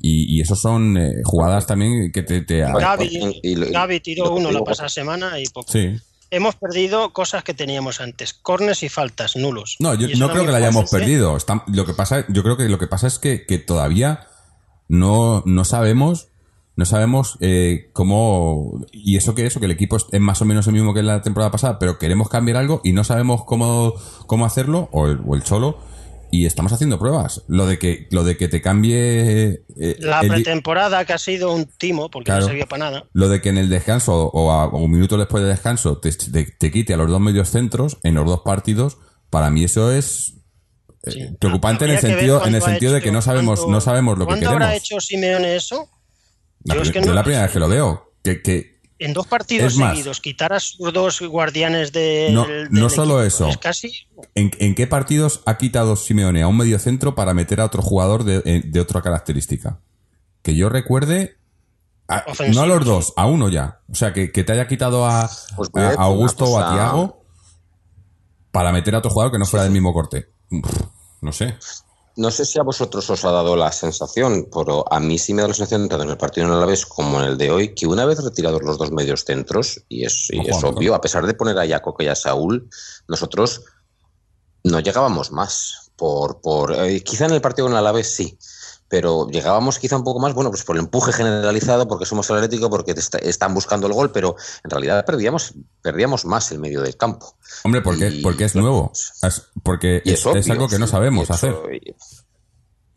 Y, y esos son eh, jugadas también que te... te- Gaby, Gaby tiró uno la pasada semana y poco. sí. Hemos perdido cosas que teníamos antes. Cornes y faltas, nulos. No, yo no creo que la hayamos perdido. Está- lo que pasa, yo creo que lo que pasa es que, que todavía no, no sabemos, no sabemos eh, cómo y eso que eso que el equipo es, es más o menos el mismo que la temporada pasada, pero queremos cambiar algo y no sabemos cómo, cómo hacerlo o el, o el cholo y estamos haciendo pruebas. Lo de que lo de que te cambie eh, La el pretemporada que ha sido un timo, porque Claro. no servía para nada. lo de que en el descanso o, a, o un minuto después del descanso te, te- te quite a los dos medios centros en los dos partidos, para mí eso es eh, Sí. preocupante en el sentido en el cuándo sentido de que no sabemos cuándo- no sabemos lo que ¿Cuándo queremos. habrá hecho Simeone eso? La Yo es que yo no- la primera vez que lo veo, que, que En dos partidos Es más- seguidos, quitar a sus dos guardianes de, No- del- no solo equipo, eso. Es casi. ¿en, en qué partidos ha quitado Simeone a un medio centro para meter a otro jugador de, eh, de otra característica? Que yo recuerde, a- no a los dos, a uno ya. O sea, que, que te haya quitado a, Pues a a Augusto o a. Tiago para meter a otro jugador que no fuera del mismo corte. Uf, no sé. No sé si a vosotros os ha dado la sensación, pero a mí sí me da la sensación, tanto en el partido en el Alavés como en el de hoy, que una vez retirados los dos medios centros, y es, y obvio, a pesar de poner a Jaco y a Saúl, nosotros no llegábamos más. Por, por eh, Quizá en el partido con el Alavés sí, pero llegábamos quizá un poco más, bueno, pues por el empuje generalizado, porque somos el Atlético, porque te está- están buscando el gol, pero en realidad perdíamos, perdíamos más el medio del campo. Hombre, porque, Y- porque es nuevo. Es- porque es, es, obvio, es algo que no sabemos hacer.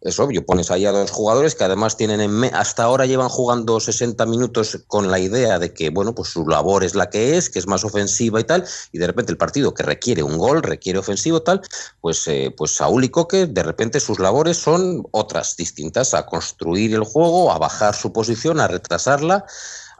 Es obvio, pones ahí a dos jugadores que además tienen en hasta ahora llevan jugando 60 minutos con la idea de que bueno, pues su labor es la que es, que es más ofensiva y tal, y de repente el partido que requiere un gol, requiere ofensivo tal, pues eh, pues Saúl y Coque de repente sus labores son otras distintas, a construir el juego, a bajar su posición, a retrasarla,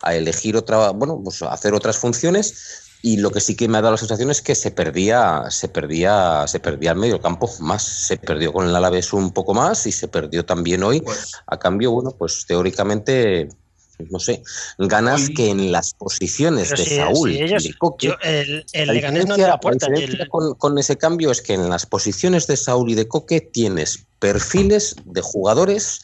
a elegir otra, bueno, pues a hacer otras funciones y lo que sí que me ha dado la sensación es que se perdía, se perdía, se perdía el medio campo más, se perdió con el Alavés un poco más y se perdió también hoy. Pues, A cambio, bueno, pues teóricamente, no sé, ganas Hoy- que en las posiciones de si, Saúl si ellos. de Coque, yo- el el la Leganés no diferencia- entra a puerta. la y diferencia el- con, con ese cambio es que en las posiciones de Saúl y de Coque tienes perfiles de jugadores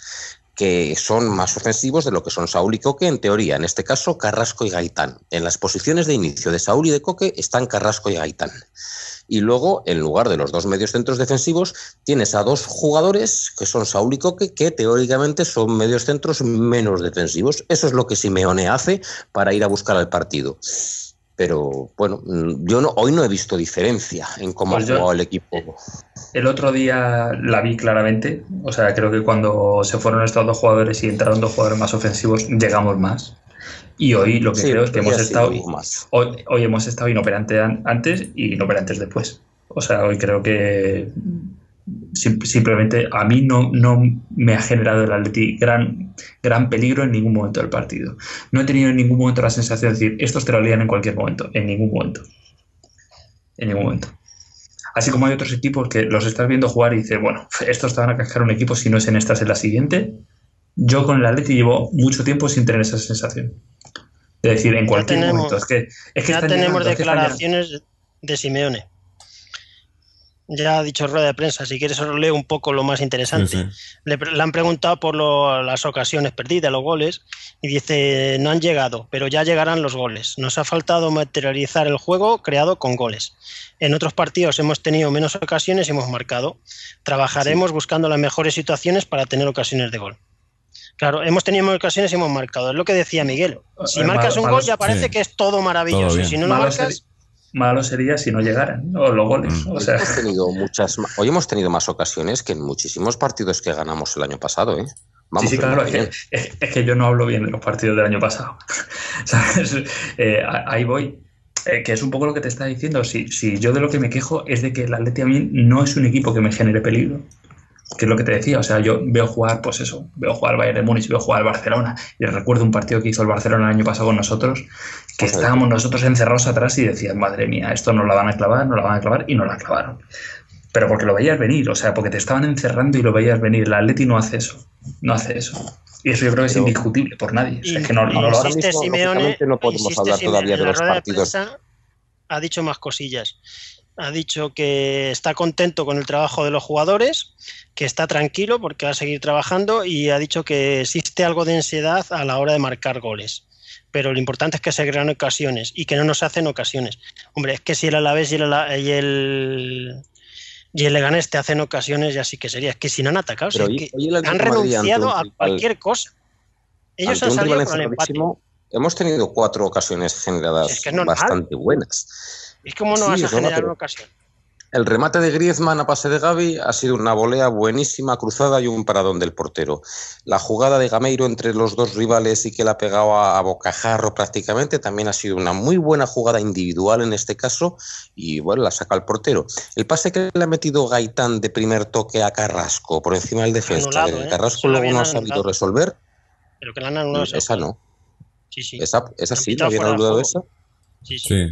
que son más ofensivos de lo que son Saúl y Coque en teoría. En este caso, Carrasco y Gaitán. En las posiciones de inicio de Saúl y de Coque están Carrasco y Gaitán. Y luego, en lugar de los dos medios centros defensivos, tienes a dos jugadores que son Saúl y Coque, que teóricamente son medios centros menos defensivos. Eso es lo que Simeone hace para ir a buscar al partido. Pero bueno, mm, yo no, hoy no he visto diferencia en cómo Pues ha yo- jugado el equipo. El otro día la vi claramente, o sea, creo que cuando se fueron estos dos jugadores y entraron dos jugadores más ofensivos, llegamos más. Y hoy lo que Sí, creo es que hemos estado, más. hoy, hoy hemos estado inoperante an- antes y inoperantes después. O sea, hoy creo que simplemente a mí no, no me ha generado el Atleti gran, gran peligro en ningún momento del partido. No he tenido en ningún momento la sensación de decir, estos te lo lían en cualquier momento, en ningún momento. En ningún momento. Así como hay otros equipos que los estás viendo jugar y dices, bueno, estos te van a cascar un equipo si no es en esta, es en la siguiente. Yo con el Atleti llevo mucho tiempo sin tener esa sensación. De decir, en cualquier tenemos- momento. Es que, es que ya tenemos llegando, es que están llegando. declaraciones de Simeone. Ya ha dicho rueda de prensa, si quieres os leo un poco lo más interesante. Sí, sí. Le, han preguntado por lo- las ocasiones perdidas, los goles, y dice, no han llegado, pero ya llegarán los goles. Nos ha faltado materializar el juego creado con goles. En otros partidos hemos tenido menos ocasiones y hemos marcado. Trabajaremos buscando las mejores situaciones para tener ocasiones de gol. Claro, hemos tenido menos ocasiones y hemos marcado. Es lo que decía Miguel. Si Eh, marcas un gol ya parece sí. que es todo maravilloso. Todo y bien. si no lo marcas, malo sería si no llegaran ¿no? los goles. Mm. O Hoy sea, hemos tenido muchas, hoy hemos tenido más ocasiones que en muchísimos partidos que ganamos el año pasado, ¿eh? Vamos, sí, sí, claro, es que, opinión. es- es que yo no hablo bien de los partidos del año pasado. ¿Sabes? Eh, ahí voy. Eh, que es un poco lo que te está diciendo. Si, si yo de lo que me quejo es de que el Atleti a mí no es un equipo que me genere peligro. Que es lo que te decía. O sea, yo veo jugar, pues eso, veo jugar al Bayern de Múnich, veo jugar al Barcelona. Y recuerdo un partido que hizo el Barcelona el año pasado con nosotros, que estábamos nosotros encerrados atrás y decías, madre mía, esto no la van a clavar, no la van a clavar, y no la clavaron. pero porque lo veías venir, o sea, porque te estaban encerrando y lo veías venir. El Atleti no hace eso, no hace eso. Y eso yo creo que es indiscutible por nadie. O sea, es que no, lo ahora mismo, Simeone- no podemos hablar Simeone todavía de la los partidos. prensa, ha dicho más cosillas. Ha dicho que está contento con el trabajo de los jugadores, que está tranquilo porque va a seguir trabajando y ha dicho que existe algo de ansiedad a la hora de marcar goles. Pero lo importante es que se crean ocasiones y que no nos hacen ocasiones. Hombre, es que si el Alavés y el, y el, y el Leganés te hacen ocasiones, ya sí que sería. Es que si no han atacado, Pero es hoy- que han Madrid renunciado un a cualquier cosa. Ellos han salido con el empate. hemos tenido cuatro ocasiones generadas Es que bastante buenas. Es como no Sí, vas a generar una ocasión. El remate de Griezmann a pase de Gaby ha sido una volea buenísima, cruzada y un paradón del portero. La jugada de Gameiro entre los dos rivales y que la pegaba a bocajarro prácticamente también ha sido una muy buena jugada individual en este caso y bueno, la saca el portero. El pase que le ha metido Gaitán de primer toque a Carrasco por encima del defensa, Anulado, que ¿eh? Carrasco luego no ha sabido resolver, Pero que la han anulado. esa no. Sí, sí. Esa, esa sí, ¿no habían anulado esa? Sí, sí. Sí.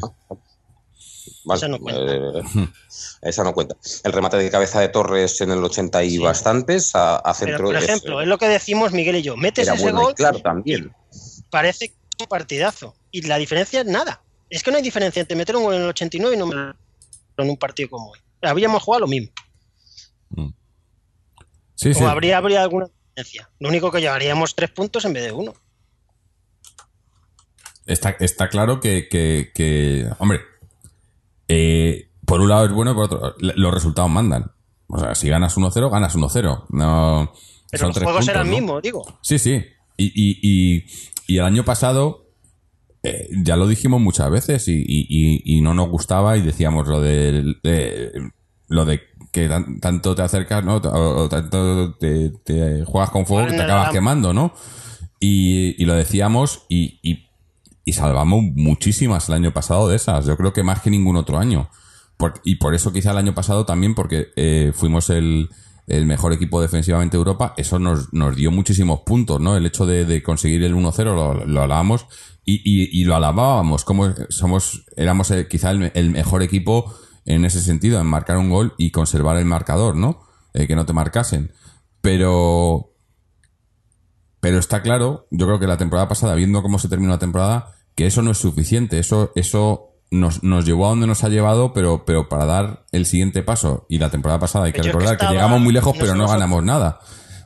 Vale, Esa no cuenta. eh, esa no cuenta. El remate de cabeza de Torres en el 80 y Sí. bastantes a, a Pero, centro. por ejemplo, es lo que decimos Miguel y yo. Metes ese bueno gol, claro también. parece que es un partidazo. Y la diferencia es nada. Es que no hay diferencia entre meter un gol en el 89 y no meterlo en un partido como hoy. Habríamos jugado lo mismo. Sí, sí. O habría, habría alguna diferencia. Lo único que llevaríamos tres puntos en vez de uno. Está, está claro que, que- que- hombre, eh, por un lado es bueno, por otro, los resultados mandan. O sea, si ganas 1-0, ganas 1-0. No, Pero los juegos puntos, eran ¿no? mismos, digo. Sí, sí. Y, y, y, y el año pasado eh, ya lo dijimos muchas veces y, y- y- y no nos gustaba y decíamos lo de, de- lo de que tan- tanto te acercas, ¿no? O, o tanto te, te juegas con fuego que te acabas quemando, ¿no? Y, y lo decíamos y, y, y salvamos muchísimas el año pasado de esas. Yo creo que más que ningún otro año. Por- y por eso quizá el año pasado también, porque eh, fuimos el, mejor equipo defensivamente de Europa, eso nos, nos dio muchísimos puntos, ¿no? El hecho de, conseguir el 1-0 lo, alabamos y, lo alabábamos, como somos, éramos eh, quizá el, el mejor equipo en ese sentido, en marcar un gol y conservar el marcador, ¿no? Eh, que no te marcasen. Pero, pero está claro, yo creo que la temporada pasada, viendo cómo se terminó la temporada, que eso no es suficiente. Eso, eso nos, nos llevó a donde nos ha llevado, pero, pero para dar el siguiente paso. Y la temporada pasada hay que Yo es que recordar que, llegamos muy lejos, pero no ganamos nada.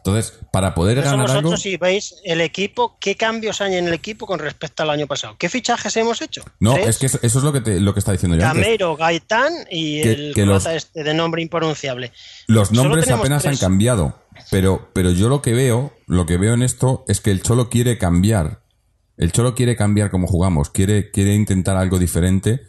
Entonces, para poder ganar algo. si veis el equipo, ¿qué cambios hay en el equipo con respecto al año pasado? ¿Qué fichajes hemos hecho? No, ¿Tres? es que eso, eso es lo que, te, lo que está diciendo yo antes. Gameiro, Gaitán y Que- el que los- este de nombre impronunciable. Los nombres apenas tres. han cambiado. Pero, pero yo lo que veo, lo que veo en esto es que el Cholo quiere cambiar. El Cholo quiere cambiar cómo jugamos, quiere, quiere intentar algo diferente.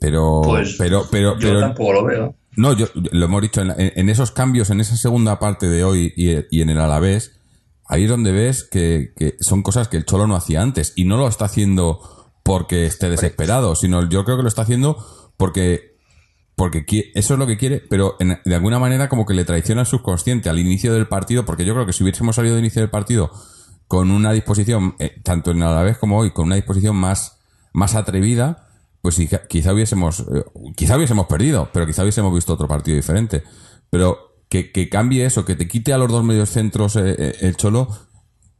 Pero, Pues pero, pero, yo pero, tampoco lo veo. No, yo lo hemos dicho, en, en- esos cambios, en esa segunda parte de hoy y, y en el Alavés, ahí es donde ves que, que son cosas que el Cholo no hacía antes. Y no lo está haciendo porque esté desesperado, sino yo creo que lo está haciendo porque, porque eso es lo que quiere, pero en- de alguna manera como que le traiciona el subconsciente al inicio del partido, porque yo creo que si hubiésemos salido de inicio del partido con una disposición, eh, tanto en Alavés como hoy, con una disposición más, más atrevida, pues sí, quizá hubiésemos, eh, quizá hubiésemos perdido, pero quizá hubiésemos visto otro partido diferente. Pero que, que cambie eso, que te quite a los dos medios centros eh, eh, el Cholo,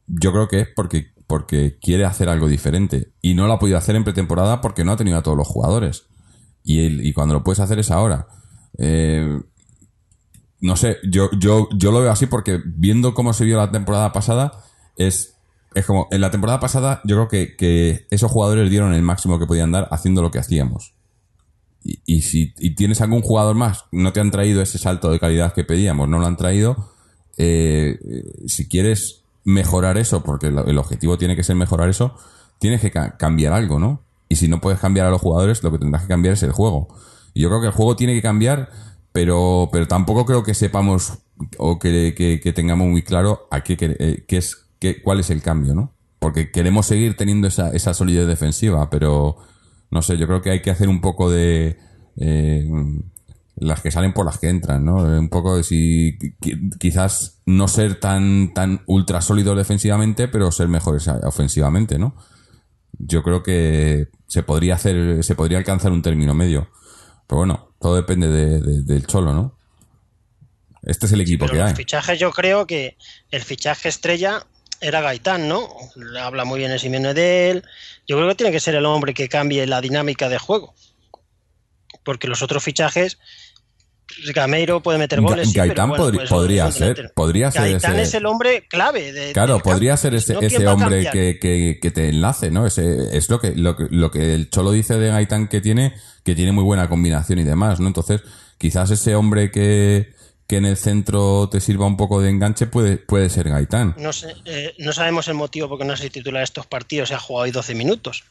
yo creo que es porque, porque quiere hacer algo diferente. Y no lo ha podido hacer en pretemporada porque no ha tenido a todos los jugadores. Y, el- y cuando lo puedes hacer es ahora. No sé, yo, yo, yo lo veo así porque viendo cómo se vio la temporada pasada, es, es como, en la temporada pasada yo creo que, que esos jugadores dieron el máximo que podían dar haciendo lo que hacíamos. Y, si y tienes algún jugador más, no te han traído ese salto de calidad que pedíamos, no lo han traído, eh, si quieres mejorar eso, porque el, objetivo tiene que ser mejorar eso, tienes que ca- cambiar algo, ¿no? Y si no puedes cambiar a los jugadores, lo que tendrás que cambiar es el juego. Y yo creo que el juego tiene que cambiar, pero, pero tampoco creo que sepamos o que, que- tengamos muy claro a qué- eh, qué es, qué, cuál es el cambio, ¿no? Porque queremos seguir teniendo esa, esa solidez defensiva, pero no sé, yo creo que hay que hacer un poco de... eh, las que salen por las que entran, ¿no? Un poco de si qui- quizás no ser tan tan ultra sólidos defensivamente, pero ser mejores ofensivamente, ¿no? Yo creo que se podría hacer, se podría alcanzar un término medio. Pero bueno, todo depende de- de- del Cholo, ¿no? Este es el equipo Pero que los hay. fichajes, yo creo que el fichaje estrella era Gaitán, ¿no? Habla muy bien el Simeone de él. Yo creo que tiene que ser el hombre que cambie la dinámica de juego. Porque los otros fichajes, Gameiro puede meter Ga- goles. sí, Gaitán pero bueno, podri- pues, podría no ser, podría ser Gaitán ese- es el hombre clave. de- Claro, podría ser ese, Si no, ¿quién ese hombre que, que- que te enlace, ¿no? Ese, es lo que, lo, que, lo que el Cholo dice de Gaitán que tiene, que tiene muy buena combinación y demás, ¿no? Entonces, quizás ese hombre que, que en el centro te sirva un poco de enganche puede, puede ser Gaitán. No, sé, eh, no sabemos el motivo por qué no se titula estos partidos. Se ha jugado hoy 12 minutos.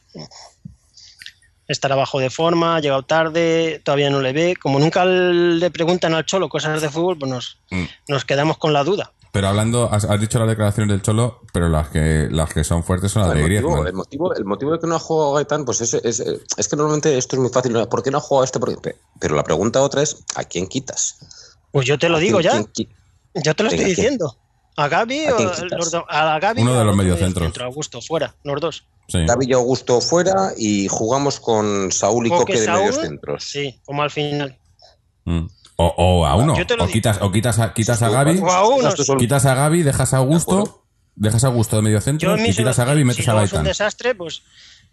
Estará bajo de forma, ha llegado tarde, todavía no le ve. Como nunca le preguntan al Cholo cosas de fútbol, pues nos, Mm. nos quedamos con la duda. Pero hablando, has, has dicho las declaraciones del Cholo, pero las que, las que son fuertes son las de el, motivo, Griezmann. el, motivo, el motivo de que no ha jugado Gaitán, pues es, es, es que normalmente esto es muy fácil. ¿Por qué no ha jugado este? Porque- Pero la pregunta otra es, ¿a quién quitas? Pues yo te lo ¿A digo quién- ya. quién Yo te lo Venga, estoy diciendo. ¿A Gaby ¿A los do- a Gaby Uno de los mediocentros. mediocentro, Augusto, fuera, los dos. Sí. Gavi y Augusto fuera y jugamos con Saúl y Coque, Coque de Saúl, medios centros. Sí, como al final. Mm. O, o a uno. O quitas, o quitas a, quitas a Gaby, O a uno. Quitas a Gaby, dejas a Augusto, dejas a Augusto de medio centro Yo en y quitas a Gaby y metes si a luego es un Gaitán. desastre, pues.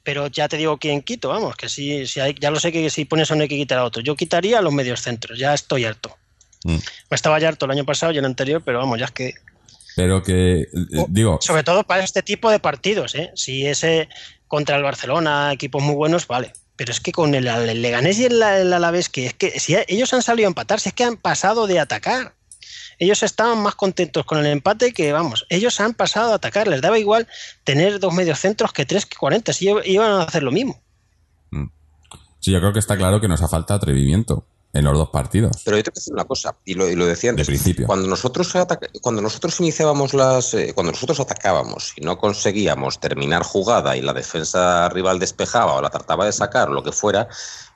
Pero ya te digo quién quito, vamos, que si, si hay, ya lo sé que si pones a uno hay que quitar a otro. Yo quitaría a los medios centros, ya estoy harto. Mm. Estaba ya harto el año pasado y el anterior, pero vamos, ya es que. Pero que, eh, digo, Sobre todo para este tipo de partidos, ¿eh? Si ese contra el Barcelona, equipos muy buenos, vale. Pero es que con el, el Leganés y el, el Alavés, que es que si ellos han salido a empatar, si es que han pasado de atacar. Ellos estaban más contentos con el empate que, vamos, ellos han pasado a atacar. Les daba igual tener dos medios centros que tres que 40. Si iban a hacer lo mismo. sí, yo creo que está claro que nos ha falta atrevimiento en los dos partidos. Pero yo te voy a decir una cosa, y lo, y lo decía antes. De principio. Cuando nosotros, cuando nosotros iniciábamos las. eh, cuando nosotros atacábamos y no conseguíamos terminar jugada y la defensa rival despejaba o la trataba de sacar o lo que fuera,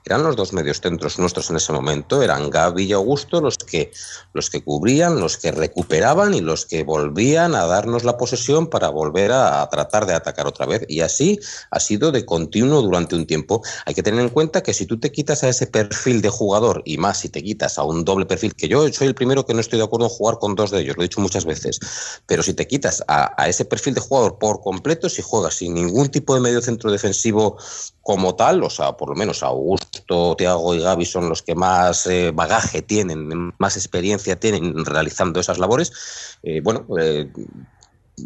eran los dos medios centros nuestros en ese momento. Eran Gaby y Augusto los que, los que cubrían, los que recuperaban y los que volvían a darnos la posesión para volver a, tratar de atacar otra vez. Y así ha sido de continuo durante un tiempo. Hay que tener en cuenta que si tú te quitas a ese perfil de jugador y más si te quitas a un doble perfil, que yo soy el primero que no estoy de acuerdo en jugar con dos de ellos, lo he dicho muchas veces, pero si te quitas a, a ese perfil de jugador por completo, si juegas sin ningún tipo de medio centro defensivo como tal, o sea, por lo menos Augusto, Thiago y Gaby son los que más eh, bagaje tienen, más experiencia tienen realizando esas labores, eh, bueno, eh,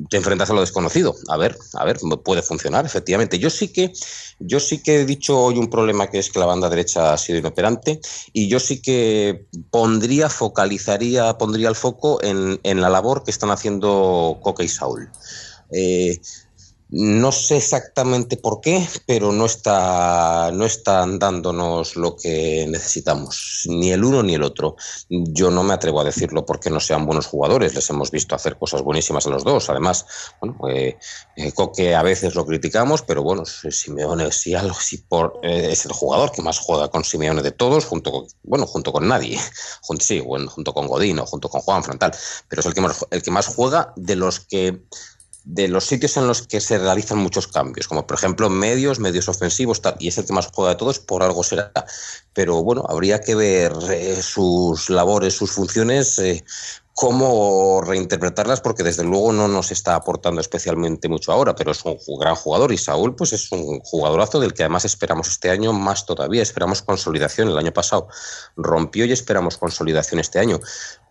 te enfrentas a lo desconocido. A ver, a ver, puede funcionar, efectivamente. Yo sí que, yo sí que he dicho hoy un problema que es que la banda derecha ha sido inoperante y yo sí que pondría, focalizaría, pondría el foco en, en la labor que están haciendo Coque y Saúl. No sé exactamente por qué, pero no está, no están dándonos lo que necesitamos, ni el uno ni el otro. Yo no me atrevo a decirlo porque no sean buenos jugadores, les hemos visto hacer cosas buenísimas a los dos. Además, bueno, eh, eh, Coque a veces lo criticamos, pero bueno, Simeone sí, algo, eh, es el jugador que más juega con Simeone de todos, junto con, bueno, junto con nadie, junto, sí, junto con Godino, junto con Juan Frontal, pero es el que más, el que más juega de los que de los sitios en los que se realizan muchos cambios, como por ejemplo medios, medios ofensivos, tal, y es el que más juega de todos, por algo será. Pero bueno, habría que ver eh, sus labores, sus funciones, eh, cómo reinterpretarlas, porque desde luego no nos está aportando especialmente mucho ahora, pero es un gran jugador y Saúl pues es un jugadorazo del que además esperamos este año más todavía, esperamos consolidación, el año pasado rompió y esperamos consolidación este año,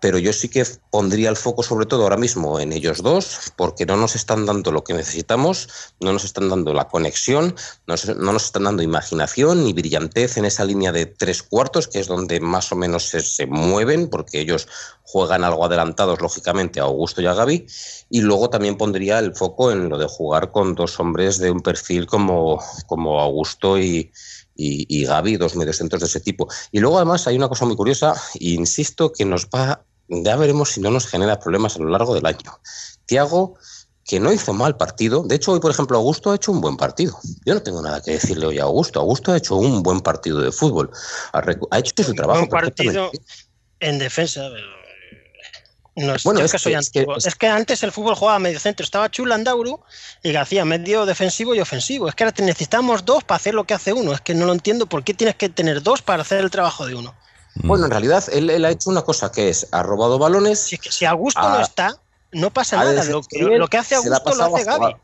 pero yo sí que pondría el foco sobre todo ahora mismo en ellos dos, porque no nos están dando lo que necesitamos, no nos están dando la conexión, no, no nos están dando imaginación ni brillantez en esa línea de tres cuartos, que es donde más o menos se, se mueven, porque ellos juegan algo adelantados, lógicamente, a Augusto y a Gaby, y luego también pondría el foco en lo de jugar con dos hombres de un perfil como, como Augusto y, y, y Gaby, dos mediocentros de ese tipo. Y luego además hay una cosa muy curiosa, e insisto, que nos va, ya veremos si no nos genera problemas a lo largo del año. Tiago, que no hizo mal partido, de hecho hoy, por ejemplo, Augusto ha hecho un buen partido. Yo no tengo nada que decirle hoy a Augusto. Augusto ha hecho un buen partido de fútbol, ha, ha hecho su trabajo. Un partido en defensa, pero No, es, Bueno, yo es que soy que- es que- antiguo. es- Es que antes el fútbol jugaba medio centro, estaba Chulandauru y hacía medio defensivo y ofensivo. Es que ahora necesitamos dos para hacer lo que hace uno. Es que no lo entiendo por qué tienes que tener dos para hacer el trabajo de uno. Bueno, en realidad él, él ha hecho una cosa que es, ha robado balones, Si, es que si Augusto no está, no pasa nada. Lo que, lo hace Augusto lo hace Gaby.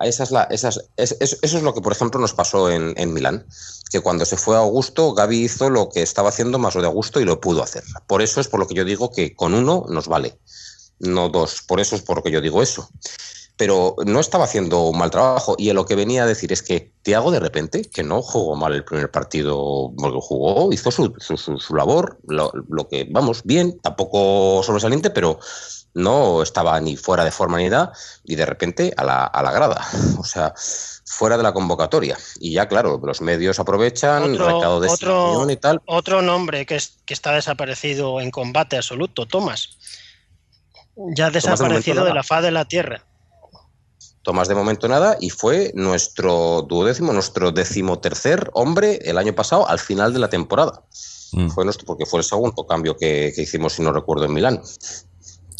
Esa es la, esas- es- es- eso es lo que, por ejemplo, nos pasó en, en Milán, que cuando se fue a Augusto, Gaby hizo lo que estaba haciendo más lo de Augusto y lo pudo hacer. Por eso es por lo que yo digo que con uno nos vale, no dos. Por eso es por lo que yo digo eso. Pero no estaba haciendo un mal trabajo y a lo que venía a decir es que Tiago de repente, que no jugó mal el primer partido, porque jugó, hizo su, su- su- su labor, lo, lo que, vamos, bien, tampoco sobresaliente, pero no estaba ni fuera de forma ni nada, y de repente a la, a la grada, o sea, fuera de la convocatoria. Y ya, claro, los medios aprovechan, Otro- recado de otro- y tal. Otro nombre que, es, que está desaparecido en combate absoluto, Tomás. Ya ha de desaparecido de nada. la faz de la tierra. Tomás de momento nada y fue nuestro duodécimo, nuestro decimotercer hombre el año pasado al final de la temporada. Mm. Fue nuestro, porque fue el segundo cambio que, que hicimos, si no recuerdo, en Milán.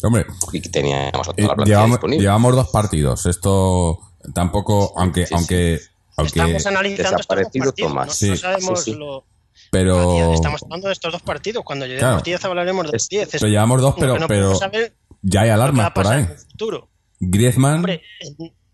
Hombre, Y que teníamos a eh, toda la plantilla llevamos, disponible. llevamos dos partidos. Esto tampoco, aunque, Sí, sí. aunque, aunque, Estamos analizando estos dos desaparecido partidos. Tomás. No, Sí, no sabemos sí, sí. lo. pero, Estamos hablando de estos dos partidos. Cuando lleguemos Claro. 10 hablaremos de los Es- 10. pero llevamos dos, pero, no pero ya hay alarmas por ahí. en el futuro. Griezmann, Hombre,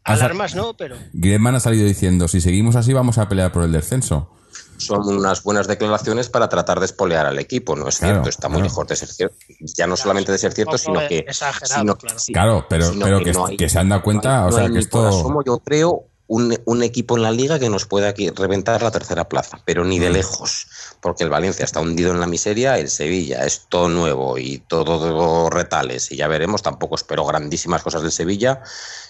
alarmas no, pero. Griezmann ha salido diciendo, si seguimos así vamos a pelear por el descenso. Son unas buenas declaraciones para tratar de espolear al equipo, no es Claro, cierto, está muy claro. lejos de ser cierto. Ya no solamente de ser cierto, sino que... sino- claro. sí, Claro, pero, sino pero que, no hay- que se han dado cuenta, no hay- o sea, no que esto... asomo, yo creo, un, un equipo en la liga que nos pueda aquí reventar la tercera plaza, pero ni Mm. de lejos, porque el Valencia está hundido en la miseria, el Sevilla es todo nuevo y todo retales, y ya veremos, tampoco espero grandísimas cosas del Sevilla,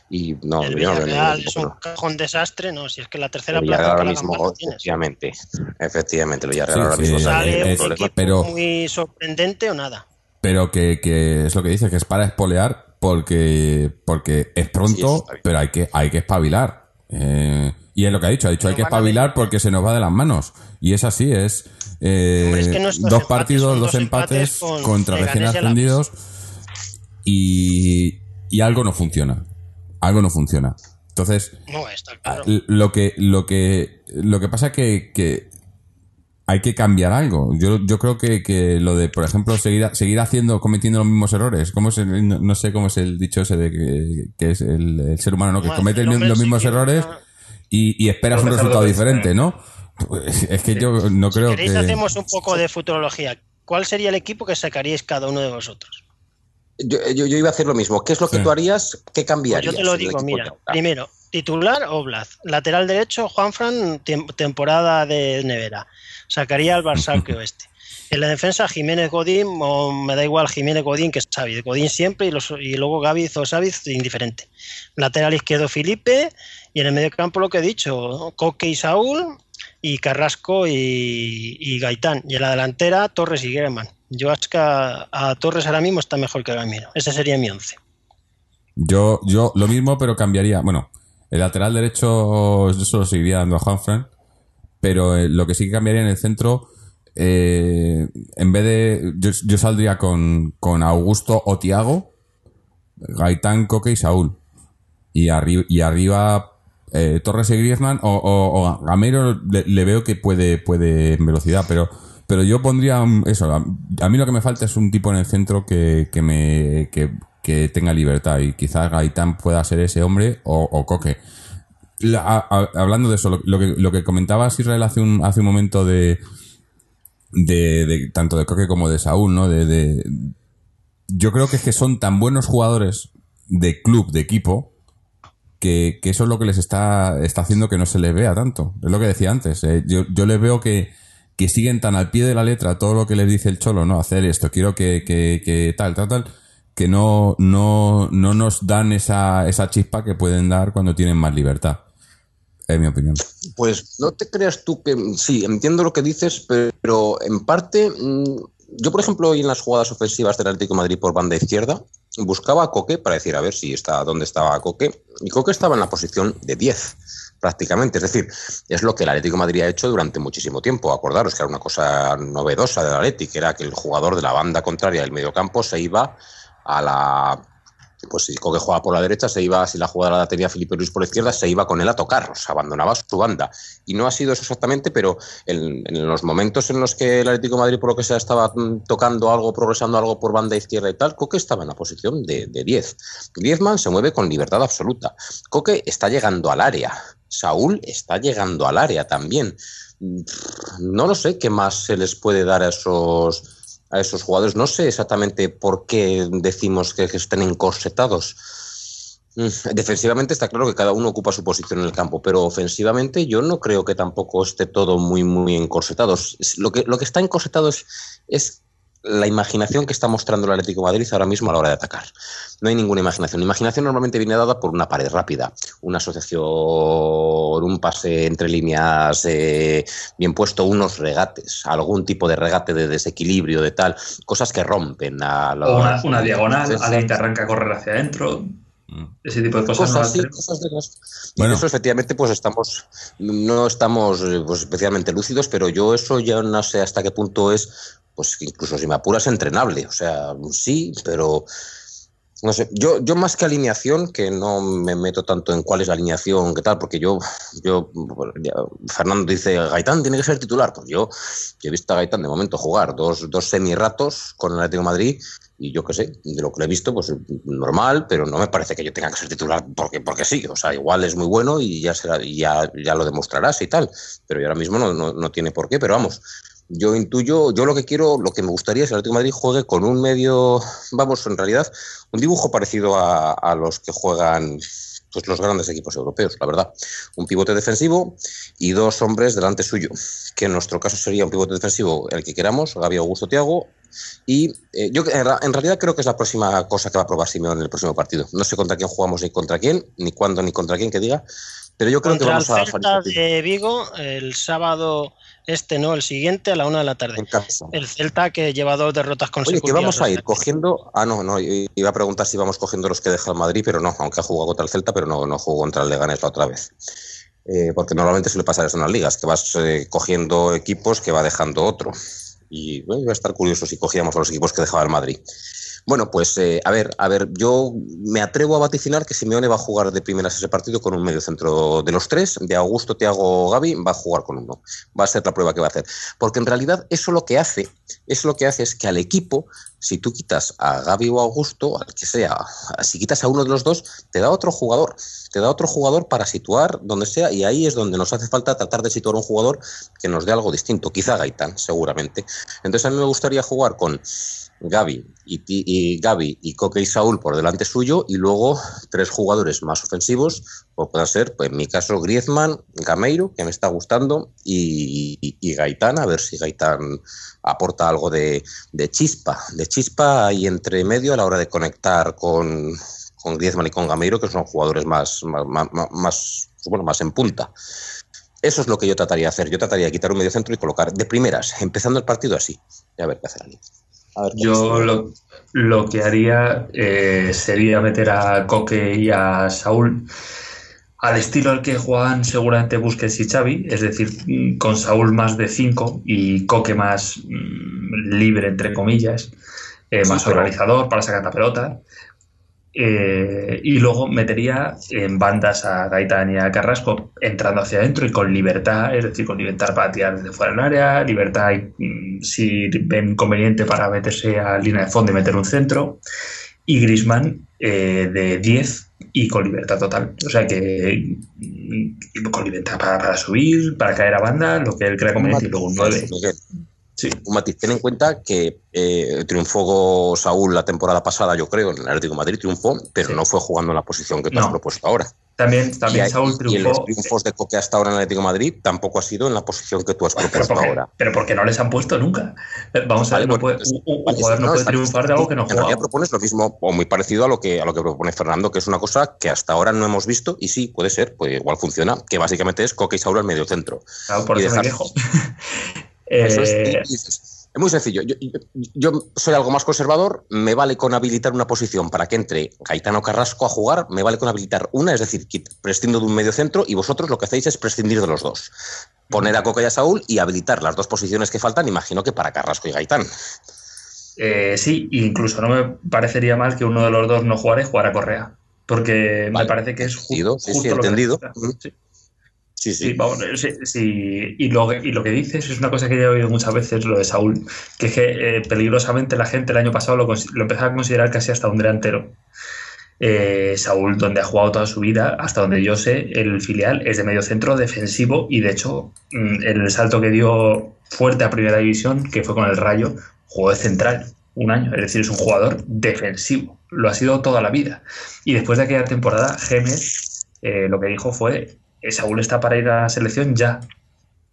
y no, el yo Villarreal es un cajón desastre, no. Si es que la tercera plaza ahora la mismo, efectivamente, efectivamente, el Villarreal Sí, ahora sí, mismo Sale un es- equipo pero- muy sorprendente o nada. Pero que, que es lo que dice, que es para espolear porque, porque es pronto, pero hay que, hay que espabilar. Eh, y es lo que ha dicho, ha dicho hay que espabilar porque se nos va de las manos. Y es así, es eh, es que es dos empates, partidos, dos empates, empates con contra recién ascendidos y, y algo no funciona. Algo no funciona. Entonces, No, claro. Lo que, lo que, lo que pasa que, que hay que cambiar algo. Yo, yo creo que, que lo de, por ejemplo, seguir, seguir haciendo, cometiendo los mismos errores. ¿Cómo es el- no, no sé cómo es el dicho ese de que, que es el, el ser humano, ¿no? Que comete el los mismos sí errores y, y esperas un resultado diferente, pensar. ¿no? Pues es que yo no creo ¿Queréis que... hacemos un poco de futurología? ¿Cuál sería el equipo que sacaríais cada uno de vosotros? Yo, yo- yo iba a hacer lo mismo. ¿Qué es lo que Sí. tú harías? ¿Qué Pues cambiarías? yo te lo digo, mira. Primero, titular Oblaz. Lateral derecho, Juanfran, tem- temporada de nevera. Sacaría al Barça oeste. En la defensa, Jiménez Godín, o me da igual Jiménez Godín que Xavi. Godín siempre y, los- y luego Gaviz o Xaviz, indiferente. Lateral izquierdo, Felipe. Y en el medio campo, lo que he dicho, Coque y Saúl. Y Carrasco y, y Gaitán. Y en la delantera, Torres y German. Yo es que a, a Torres ahora mismo está mejor que Gamiro. Ese sería mi once. Yo, yo lo mismo, pero cambiaría. Bueno, el lateral derecho yo solo seguiría dando a Juanfran, pero eh, lo que sí que cambiaría en el centro, eh, en vez de. Yo, yo saldría con, con Augusto o Tiago, Gaitán, Coque y Saúl. Y, arri- y arriba eh, Torres y Griezmann, o, o, Gamero le, veo que puede, puede en velocidad, pero. Pero yo pondría eso. A, a mí lo que me falta es un tipo en el centro que, que me que, que tenga libertad y quizás Gaitán pueda ser ese hombre o, o Coque. Hablando de eso, lo, lo que, lo que comentabas Israel hace un, hace un momento de, de, de- tanto de Coque como de Saúl, ¿no? De, de- yo creo que es que son tan buenos jugadores de club, de equipo, que, que eso es lo que les está, está haciendo que no se les vea tanto. Es lo que decía antes. eh. Yo, yo les veo que, que siguen tan al pie de la letra todo lo que les dice el cholo, ¿no? Hacer esto, quiero que, que, que tal, tal, tal, que no, no, no nos dan esa, esa chispa que pueden dar cuando tienen más libertad. Es mi opinión. Pues no te creas tú que sí, entiendo lo que dices, pero en parte, mm, yo por ejemplo hoy en las jugadas ofensivas del Atlético Madrid por banda izquierda buscaba a Coque para decir a ver si está dónde estaba Coque y Coque estaba en la posición de 10. prácticamente. Es decir, es lo que el Atlético Madrid ha hecho durante muchísimo tiempo. Acordaros que era una cosa novedosa del Atlético, que era que el jugador de la banda contraria del mediocampo se iba a la pues si Coque jugaba por la derecha, se iba, si la jugada la tenía Felipe Luis por la izquierda, se iba con él a tocar, o sea, abandonaba su banda. Y no ha sido eso exactamente, pero en, los momentos en los que el Atlético Madrid, por lo que sea, estaba tocando algo, progresando algo por banda izquierda y tal, Coque estaba en la posición de, 10. Griezmann se mueve con libertad absoluta. Coque está llegando al área. Saúl está llegando al área también. Mm, no lo sé qué más se les puede dar a esos a esos jugadores. No sé exactamente por qué decimos que, estén encorsetados. Mm, defensivamente está claro que cada uno ocupa su posición en el campo, pero ofensivamente yo no creo que tampoco esté todo muy, muy encorsetado. Lo que, lo que está encorsetado es, es la imaginación que está mostrando el Atlético de Madrid ahora mismo a la hora de atacar. No hay ninguna imaginación. La imaginación normalmente viene dada por una pared rápida, una asociación, un pase entre líneas eh, bien puesto, unos regates, algún tipo de regate de desequilibrio, de tal, cosas que rompen a la, una, diagonal, alguien que arranca a correr hacia adentro. Mm. Ese tipo de cosas. cosas de bueno. eso efectivamente pues estamos no estamos eh, pues, especialmente lúcidos, pero yo eso ya no sé hasta qué punto es pues incluso si me apuras, entrenable. O sea, sí, pero no sé, yo, yo más que alineación, que no me meto tanto en cuál es la alineación, qué tal, porque yo, yo Fernando dice, Gaitán tiene que ser titular. Pues yo, he visto a Gaitán de momento jugar dos, dos semi-ratos con el Atlético Madrid y yo qué sé, de lo que le he visto, pues normal, pero no me parece que yo tenga que ser titular porque, porque sí. O sea, igual es muy bueno y ya, será, ya, ya lo demostrarás y tal, pero yo ahora mismo no, no, no tiene por qué, pero vamos yo intuyo, yo lo que quiero, lo que me gustaría es que el Atlético de Madrid juegue con un medio, vamos, en realidad, un dibujo parecido a, los que juegan pues, los grandes equipos europeos, la verdad. Un pivote defensivo y dos hombres delante suyo, que en nuestro caso sería un pivote defensivo el que queramos, Gaby Augusto Tiago. Y eh, yo en, realidad creo que es la próxima cosa que va a probar Simeone en el próximo partido. No sé contra quién jugamos ni contra quién, ni cuándo ni contra quién que diga, pero yo creo que vamos a... Celta de Vigo el sábado este no, el siguiente a la una de la tarde. El Celta que lleva dos derrotas consecutivas. Oye, que vamos a ir cogiendo. Ah, no, no, iba a preguntar si vamos cogiendo los que deja el Madrid, pero no, aunque ha jugado contra el Celta, pero no, no jugó contra el Leganés la otra vez. Eh, porque normalmente suele pasar eso en las ligas, que vas eh, cogiendo equipos que va dejando otro. Y bueno, iba a estar curioso si cogíamos a los equipos que dejaba el Madrid. Bueno, pues eh, a ver, a ver, yo me atrevo a vaticinar que Simeone va a jugar de primeras ese partido con un medio centro de los tres, de Augusto, Tiago, Gaby, va a jugar con uno. Va a ser la prueba que va a hacer. Porque en realidad eso lo que hace, eso lo que hace es que al equipo, si tú quitas a Gaby o a Augusto, al que sea, si quitas a uno de los dos, te da otro jugador, te da otro jugador para situar donde sea, y ahí es donde nos hace falta tratar de situar un jugador que nos dé algo distinto, quizá Gaitán, seguramente. Entonces a mí me gustaría jugar con Gaby y, y, Gaby y Coque y Saúl por delante suyo y luego tres jugadores más ofensivos, o puede ser, pues en mi caso, Griezmann, Gameiro, que me está gustando, y, y, Gaitán, a ver si Gaitán aporta algo de, chispa, de chispa ahí entre medio a la hora de conectar con, Griezmann y con Gameiro, que son jugadores más, bueno, más en punta. Eso es lo que yo trataría de hacer. Yo trataría de quitar un medio centro y colocar de primeras, empezando el partido así. Y a ver qué hacer Yo lo, que haría eh, sería meter a Coque y a Saúl al estilo al que juegan seguramente Busquets y Xavi, es decir, con Saúl más de 5 y Coque más mm, libre, entre comillas, eh, más organizador para sacar la pelota. Eh, y luego metería en bandas a Gaitán y a Carrasco entrando hacia adentro y con libertad, es decir, con libertad para tirar desde fuera del área, libertad mm, si ven conveniente para meterse a línea de fondo y meter un centro, y Grisman eh, de 10 y con libertad total. O sea que mm, con libertad para, subir, para caer a banda, lo que él crea conveniente, y luego un 9. Sí. Un matiz. Ten en cuenta que eh, triunfó Saúl la temporada pasada, yo creo, en el Atlético de Madrid triunfó, pero no fue jugando en la posición que tú has propuesto ahora. También, también Saúl triunfó. Y en los triunfos de Coque hasta ahora en el Atlético de Madrid tampoco ha sido en la posición que tú has propuesto ahora. Pero porque no les han puesto nunca. Vamos a ver, no puede, un, jugador no, puede triunfar de algo que no juega. En realidad propones lo mismo o muy parecido a lo que a lo que propone Fernando, que es una cosa que hasta ahora no hemos visto y sí, puede ser, pues igual funciona, que básicamente es Coque y Saúl al medio centro. Claro, por eso me quejo. Eso es, Es muy sencillo. Yo, yo, soy algo más conservador. Me vale con habilitar una posición para que entre Gaetano Carrasco a jugar. Me vale con habilitar una, es decir, prescindo de un medio centro y vosotros lo que hacéis es prescindir de los dos. Poner a Coca y a Saúl y habilitar las dos posiciones que faltan, imagino que para Carrasco y Gaitán. Eh, sí, incluso no me parecería mal que uno de los dos no jugara y jugara Correa. Porque me parece que es justo, sí, sí, entendido. Sí, sí. sí, Y, lo, y lo que dices es una cosa que ya he oído muchas veces, lo de Saúl, que es que eh, peligrosamente la gente el año pasado lo, lo empezaba a considerar casi hasta un delantero. Eh, Saúl, donde ha jugado toda su vida, hasta donde yo sé, el filial es de medio centro defensivo y de hecho mm, el salto que dio fuerte a primera división, que fue con el Rayo, jugó de central un año, es decir, es un jugador defensivo, lo ha sido toda la vida. Y después de aquella temporada, Gémez eh, lo que dijo fue Saúl está para ir a la selección ya.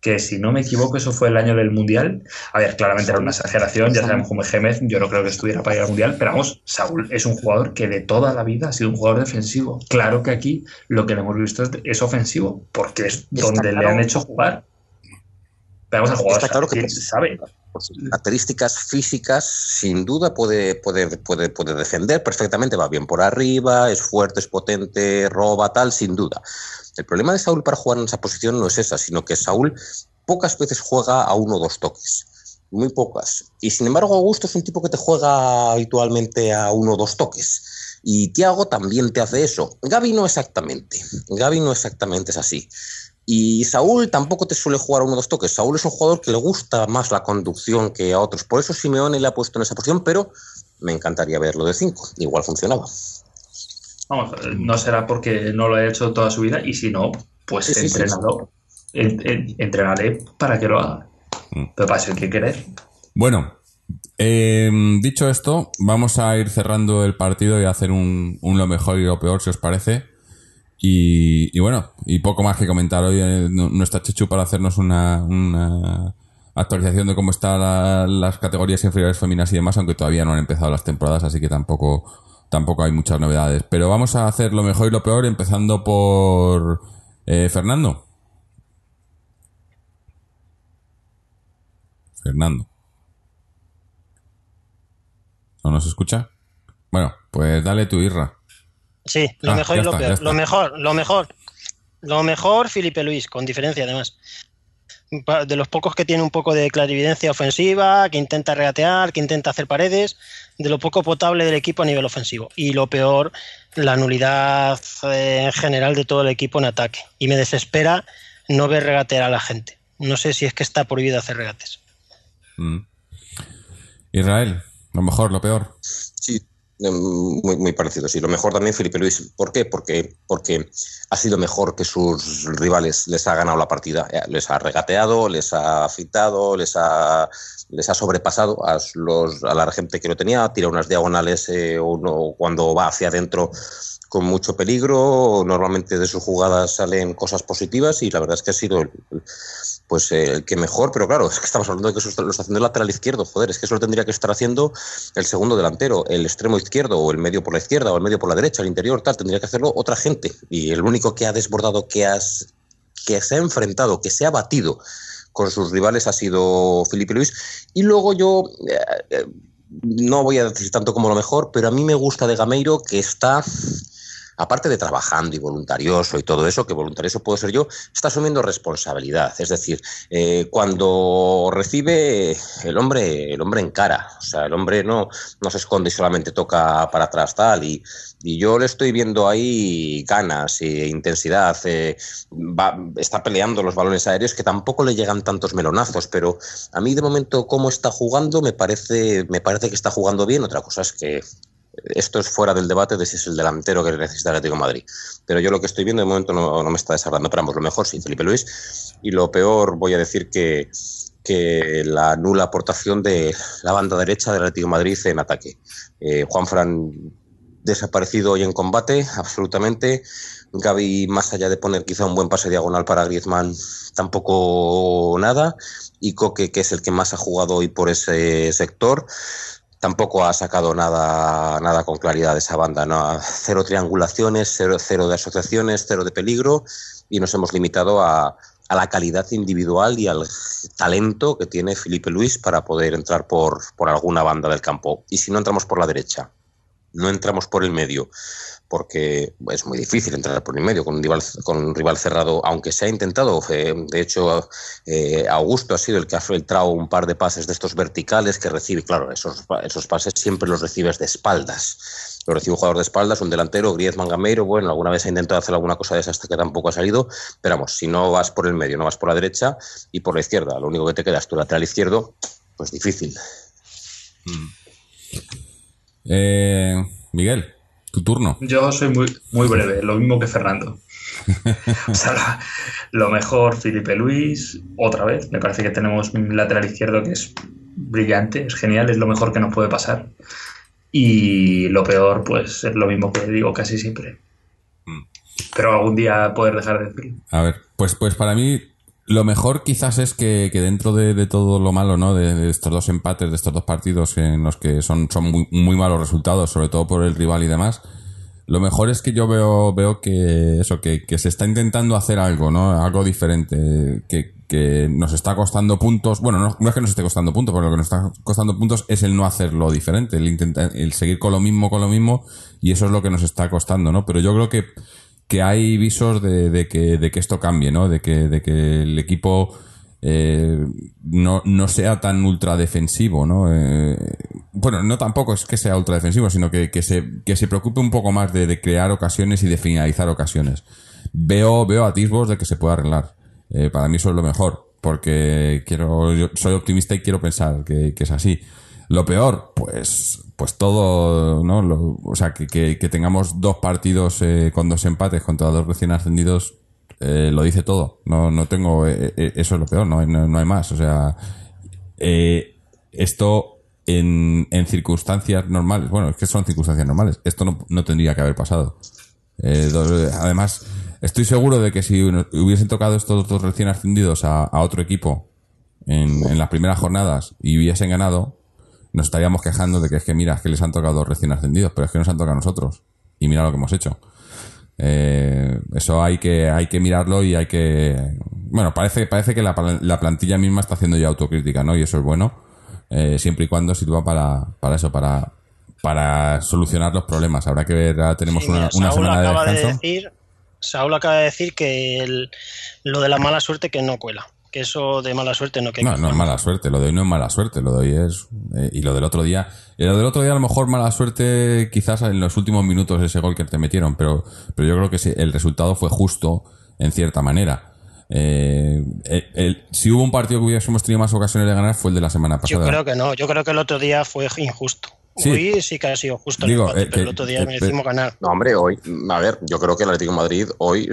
Que si no me equivoco, eso fue el año del Mundial. A ver, claramente era una exageración, ya sabemos cómo es Gémez, yo no creo que estuviera para ir al Mundial, pero vamos, Saúl es un jugador que de toda la vida ha sido un jugador defensivo. Claro que aquí lo que le hemos visto es, ofensivo, porque es donde le han hecho jugar. Pero vamos a jugar, está claro que sabe por características físicas, sin duda puede, puede, puede, puede defender perfectamente, va bien por arriba, es fuerte, es potente, roba, tal, sin duda. El problema de Saúl para jugar en esa posición no es esa, sino que Saúl pocas veces juega a uno o dos toques. Muy pocas. Y sin embargo, Augusto es un tipo que te juega habitualmente a uno o dos toques. Y Tiago también te hace eso. Gaby no exactamente. Gaby no exactamente es así. Y Saúl tampoco te suele jugar a uno o dos toques. Saúl es un jugador que le gusta más la conducción que a otros. Por eso Simeone le ha puesto en esa posición, pero me encantaría verlo de cinco. Igual funcionaba. Vamos, no será porque no lo ha hecho toda su vida y si no, pues sí, entrenado, entrenaré para que lo haga. Mm. Pero para eso hay que querer. Bueno, em, dicho esto, vamos a ir cerrando el partido y hacer un, lo mejor y lo peor, si os parece. Y, bueno, y poco más que comentar. Hoy eh, no, está Chechu para hacernos una, actualización de cómo están las categorías inferiores femeninas y demás, aunque todavía no han empezado las temporadas, así que tampoco tampoco hay muchas novedades. Pero vamos a hacer lo mejor y lo peor, empezando por eh, Fernando. Fernando. ¿No nos escucha? Bueno, pues dale tu Irra. Sí, lo ah, mejor y lo peor. Lo mejor, lo mejor. Lo mejor, Felipe Luis, con diferencia además. De los pocos que tiene un poco de clarividencia ofensiva, que intenta regatear, que intenta hacer paredes, de lo poco potable del equipo a nivel ofensivo. Y lo peor, la nulidad eh, en general de todo el equipo en ataque. Y me desespera no ver regatear a la gente. No sé si es que está prohibido hacer regates. Mm. Israel, lo mejor, lo peor. Sí, muy, muy parecido, sí. Lo mejor también Felipe Luis. ¿Por qué? Porque, porque ha sido mejor que sus rivales. Les ha ganado la partida. Eh, les ha regateado, les ha fitado, les ha, les ha sobrepasado a, los, a la gente que lo tenía. Tira unas diagonales eh, uno, cuando va hacia adentro con mucho peligro. Normalmente de sus jugadas salen cosas positivas y la verdad es que ha sido el, pues el que mejor, pero claro, es que estamos hablando de que eso lo está haciendo el lateral izquierdo, joder, es que eso lo tendría que estar haciendo el segundo delantero, el extremo izquierdo o el medio por la izquierda o el medio por la derecha, el interior, tal, tendría que hacerlo otra gente. Y el único que ha desbordado, que, has, que se ha enfrentado, que se ha batido con sus rivales ha sido Felipe Luis. Y luego yo... Eh, eh, no voy a decir tanto como lo mejor, pero a mí me gusta de Gameiro que está aparte de trabajando y voluntarioso y todo eso, que voluntarioso puedo ser yo, está asumiendo responsabilidad. Es decir, eh, cuando recibe el hombre, el hombre encara, o sea, el hombre no, no se esconde y solamente toca para atrás tal. Y, yo le estoy viendo ahí ganas e intensidad. Eh, está peleando los balones aéreos que tampoco le llegan tantos melonazos, pero a mí de momento cómo está jugando me parece, me parece que está jugando bien. Otra cosa es que esto es fuera del debate de si es el delantero que necesita el Atlético Madrid. Pero yo lo que estoy viendo de momento no, me está desagradando. Pero ambos, lo mejor sí, Felipe Luis. Y lo peor, voy a decir que, que la nula aportación de la banda derecha del Atlético Madrid en ataque. Eh, Juan Fran desaparecido hoy en combate, absolutamente. Gaby, más allá de poner quizá un buen pase diagonal para Griezmann, tampoco nada. Y Coque, que es el que más ha jugado hoy por ese sector, tampoco ha sacado nada, nada con claridad de esa banda. ¿no? Cero triangulaciones, cero, cero de asociaciones, cero de peligro y nos hemos limitado a, a la calidad individual y al talento que tiene Felipe Luis para poder entrar por, por alguna banda del campo. Y si no entramos por la derecha, no entramos por el medio, porque es muy difícil entrar por el medio con un rival, con un rival cerrado, aunque se ha intentado. eh, de hecho, eh, Augusto ha sido el que ha filtrado un par de pases de estos verticales que recibe. Claro, esos, esos pases siempre los recibes de espaldas. Lo recibe un jugador de espaldas, un delantero, Griezmann Gameiro. Bueno, alguna vez ha intentado hacer alguna cosa de esa hasta que tampoco ha salido. Pero vamos, si no vas por el medio, no vas por la derecha y por la izquierda, lo único que te queda es tu lateral izquierdo, pues difícil. Eh, Miguel, tu turno. Yo soy muy, muy breve, lo mismo que Fernando. o sea, lo mejor, Felipe Luis, otra vez. Me parece que tenemos un lateral izquierdo que es brillante, es genial, es lo mejor que nos puede pasar. Y lo peor, pues es lo mismo que digo casi siempre. Pero algún día poder dejar de decirlo. A ver, pues, pues para mí lo mejor quizás es que, que dentro de, de todo lo malo, ¿no? De, estos dos empates, de estos dos partidos en los que son, son muy, muy malos resultados, sobre todo por el rival y demás, lo mejor es que yo veo, veo que eso, que, que se está intentando hacer algo, ¿no? Algo diferente, que, que nos está costando puntos. Bueno, no, no es que nos esté costando puntos, porque lo que nos está costando puntos es el no hacerlo diferente, el intentar, el seguir con lo mismo, con lo mismo, y eso es lo que nos está costando, ¿no? Pero yo creo que, que hay visos de, de que, de que esto cambie, ¿no? De que, de que el equipo eh, no, no sea tan ultra defensivo, ¿no? Eh, bueno, no tampoco es que sea ultra defensivo, sino que, que, se, que se preocupe un poco más de, crear ocasiones y de finalizar ocasiones. Veo, veo atisbos de que se pueda arreglar. Eh, para mí eso es lo mejor, porque quiero, yo soy optimista y quiero pensar que es así. Lo peor, pues, pues todo, ¿no? O sea, que, que, tengamos dos partidos eh, con dos empates contra dos recién ascendidos, eh, lo dice todo. No, no tengo, eh, eh, eso es lo peor, no, no, no hay más. O sea, eh, esto en, en circunstancias normales, bueno, es que son circunstancias normales, esto no, no tendría que haber pasado. Do- además, estoy seguro de que si hubiesen tocado estos dos recién ascendidos a, a otro equipo en, en las primeras jornadas y hubiesen ganado, nos estaríamos quejando de que es que mira, es que les han tocado dos recién ascendidos, pero es que nos han tocado a nosotros. Y mira lo que hemos hecho. Eh, eso hay que, hay que mirarlo y hay que. Bueno, parece, parece que la, la plantilla misma está haciendo ya autocrítica, ¿no? Y eso es bueno. eh, siempre y cuando sirva para, para eso, para, para solucionar los problemas. Habrá que ver, ahora tenemos Sí, una, mira, una semana de acaba de descanso. decir, Saúl acaba de decir que el- lo de la mala suerte que no cuela. Que eso de mala suerte no que No, no es mala suerte, lo de hoy no es mala suerte, lo de hoy es... eh, y lo del otro día... y lo del otro día a lo mejor mala suerte quizás en los últimos minutos ese gol que te metieron, pero, pero yo creo que sí, el resultado fue justo en cierta manera. Eh, el- el- si hubo un partido que hubiésemos tenido más ocasiones de ganar fue el de la semana Yo pasada. creo que no, yo creo que el otro día fue injusto. Sí. Hoy sí que ha sido justo el Digo, empate, eh, pero el otro día que- merecimos ganar. No, hombre, hoy, a ver, yo creo que el Atlético de Madrid hoy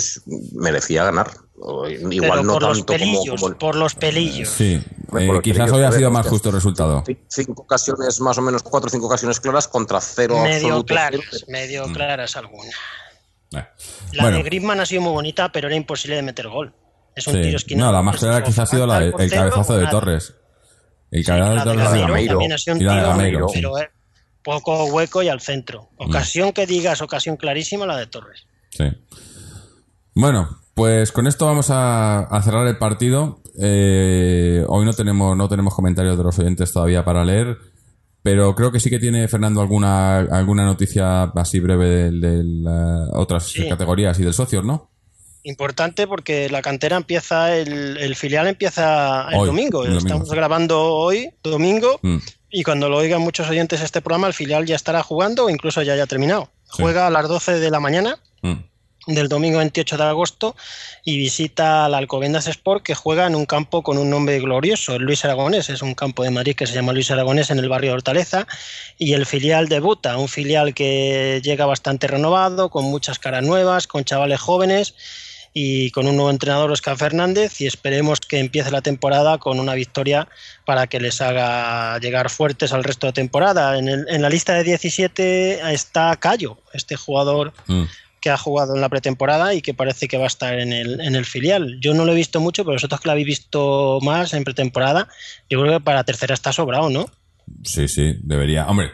merecía ganar. Hoy, igual pero no por los tanto como, pelillos, como- por los pelillos. Sí, eh, por los quizás pelillos, hoy ha sido más justo el resultado. Cin- Cinco ocasiones, más o menos cuatro o cinco ocasiones claras contra cero medio absoluto. claras, cero. medio claras algunas. Eh, La bueno, de Griezmann ha sido muy bonita, pero era imposible de meter gol. Es un sí. tiro esquinado. No, la más clara quizás ha sido la el portero cabezazo de. Torres. El cabezazo de Torres. Y la de Gameiro, pero eh, poco hueco y al centro. Mm. Ocasión que digas, ocasión clarísima, la de Torres. Sí. Bueno, pues con esto vamos a, a cerrar el partido. Eh, hoy no tenemos, no tenemos comentarios de los oyentes todavía para leer, pero creo que sí que tiene Fernando alguna, alguna noticia así breve de, de la- otras Sí. categorías y del socios, ¿no? Importante porque la cantera empieza, el, el filial empieza el Hoy, domingo. el domingo, Estamos grabando hoy, domingo, Mm. Y cuando lo oigan muchos oyentes este programa, el filial ya estará jugando o incluso ya haya terminado. Sí. Juega a las 12 de la mañana Mm. del domingo 28 de agosto y visita al Alcobendas Sport que juega en un campo con un nombre glorioso, el Luis Aragonés, es un campo de Madrid que se llama Luis Aragonés en el barrio de Hortaleza y el filial debuta, un filial que llega bastante renovado, con muchas caras nuevas, con chavales jóvenes y con un nuevo entrenador, Oscar Fernández, y esperemos que empiece la temporada con una victoria para que les haga llegar fuertes al resto de temporada. En, el- en la lista de 17 está Cayo, este jugador Mm. que ha jugado en la pretemporada y que parece que va a estar en el, en el filial. Yo no lo he visto mucho, pero vosotros que lo habéis visto más en pretemporada, yo creo que para tercera está sobrado, ¿no? Sí, sí, debería. Hombre,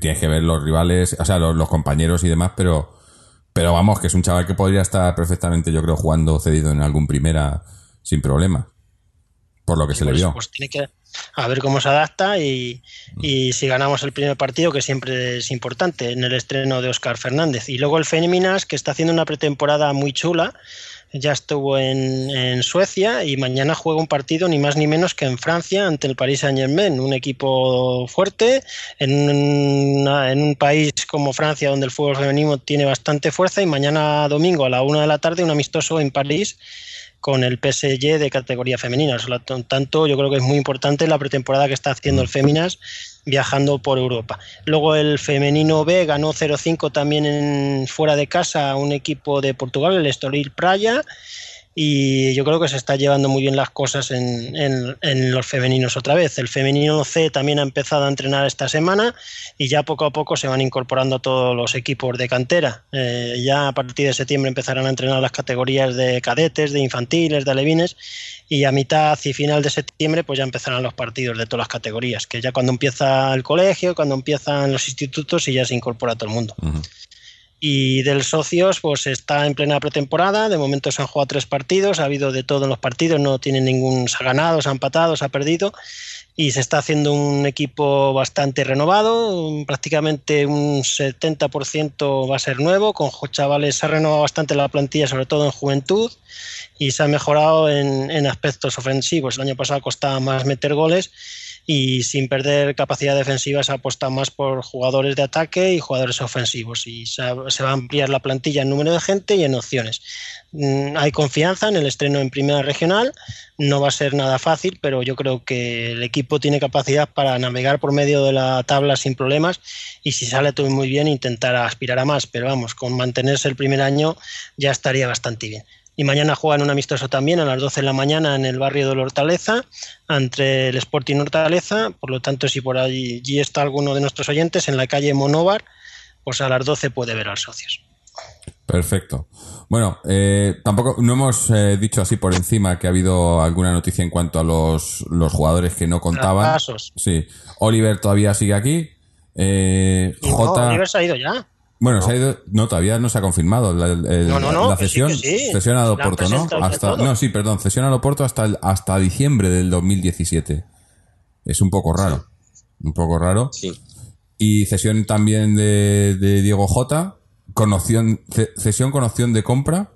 tienes que ver los rivales, o sea, los, los compañeros y demás, pero, pero vamos, que es un chaval que podría estar perfectamente, yo creo, jugando cedido en algún primera sin problemas. Por lo que se le Pues- vio. pues tiene que a ver cómo se adapta y, y si ganamos el primer partido, que siempre es importante, en el estreno de Oscar Fernández. Y luego el Féminas, que está haciendo una pretemporada muy chula, ya estuvo en, en Suecia y mañana juega un partido ni más ni menos que en Francia ante el Paris Saint Germain, un equipo fuerte en, una- en un país como Francia donde el fútbol femenino tiene bastante fuerza y mañana domingo a la una de la tarde un amistoso en París con el PSG de categoría femenina. Por lo tanto, yo creo que es muy importante la pretemporada que está haciendo el Féminas viajando por Europa. Luego el femenino B ganó 0-5 también en, fuera de casa a un equipo de Portugal, el Estoril Praia, y yo creo que se está llevando muy bien las cosas en, en- los femeninos otra vez. El femenino C también ha empezado a entrenar esta semana y ya poco a poco se van incorporando todos los equipos de cantera. Eh, ya a partir de septiembre empezarán a entrenar las categorías de cadetes, de infantiles, de alevines y a mitad y final de septiembre pues ya empezarán los partidos de todas las categorías, que ya cuando empieza el colegio, cuando empiezan los institutos y ya se incorpora todo el mundo. Y del socios, pues está en plena pretemporada. De momento se han jugado tres partidos. Ha habido de todo en los partidos. No tienen ningún. Se ha ganado, se ha empatado, se ha perdido. Y se está haciendo un equipo bastante renovado. Prácticamente un 70% va a ser nuevo. Con chavales se ha renovado bastante la plantilla, sobre todo en juventud. Y se ha mejorado en, en aspectos ofensivos. El año pasado costaba más meter goles y sin perder capacidad defensiva se apuesta más por jugadores de ataque y jugadores ofensivos y se, se va a ampliar la plantilla en número de gente y en opciones. Mm, Hay confianza en el estreno en primera regional, no va a ser nada fácil, pero yo creo que el equipo tiene capacidad para navegar por medio de la tabla sin problemas y si sale todo muy bien intentar aspirar a más, pero vamos, con mantenerse el primer año ya estaría bastante bien. Y mañana juegan un amistoso también a las 12 de la mañana en el barrio de la Hortaleza, entre el Sporting Hortaleza. Por lo tanto, si por allí está alguno de nuestros oyentes en la calle Monóvar, pues a las 12 puede ver a los socios. Perfecto. Bueno, eh, tampoco no hemos eh, dicho así por encima que ha habido alguna noticia en cuanto a los, los jugadores que no contaban. Traspasos. Sí. Oliver todavía sigue aquí. Eh, Y no, J. Oliver se ha ido ya. Bueno, se ha ido, no, todavía no se ha confirmado la, el- No, no, no, la sí, cesión. que sí. Cesión a Loporto, ¿no? Hasta, no, sí, perdón, cesión a Loporto hasta, el- hasta diciembre del 2017. Es un poco raro. Un poco raro. Sí. Y cesión también de, de Diego J. Con opción, ce- cesión con opción de compra.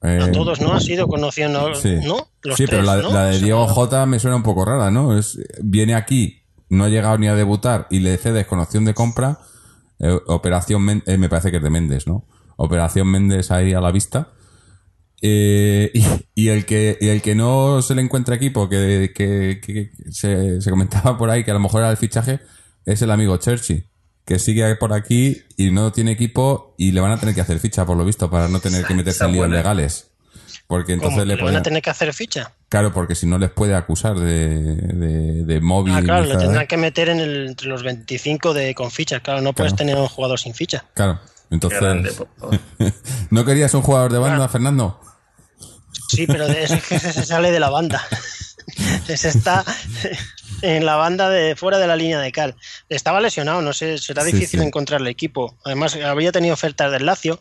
A Eh, todos, ¿no? Ha sido con opción, ¿no? Sí, ¿No? Los pero la, ¿no? la de O sea, Diego J me suena un poco rara, ¿no? Es, viene aquí, no ha llegado ni a debutar y le cedes con opción de compra. Eh, operación Men- eh, me parece que es de Méndez, ¿no? Operación Méndez ahí a la vista. Eh, y, y el que y el que no se le encuentra equipo, que, que- que se, se comentaba por ahí que a lo mejor era el fichaje, es el amigo Churchy, que sigue por aquí y no tiene equipo y le van a tener que hacer ficha, por lo visto, para no tener que meterse en líos legales. Porque ¿cómo? entonces le ¿Le van a tener que hacer ficha? Claro, porque si no les puede acusar de, de, de móvil. Ah, claro, tal. tendrán que meter en el, entre los 25 de, con fichas. Claro, no puedes Claro. tener un jugador sin ficha. Claro, entonces. grande. ¿No querías un jugador de banda, Ah. Fernando? Sí, pero de- ese, ese se sale de la banda. Ese está en la banda de fuera de la línea de cal. Estaba lesionado, no sé, será Sí, difícil sí. encontrarle equipo. Además, había tenido ofertas del Lazio.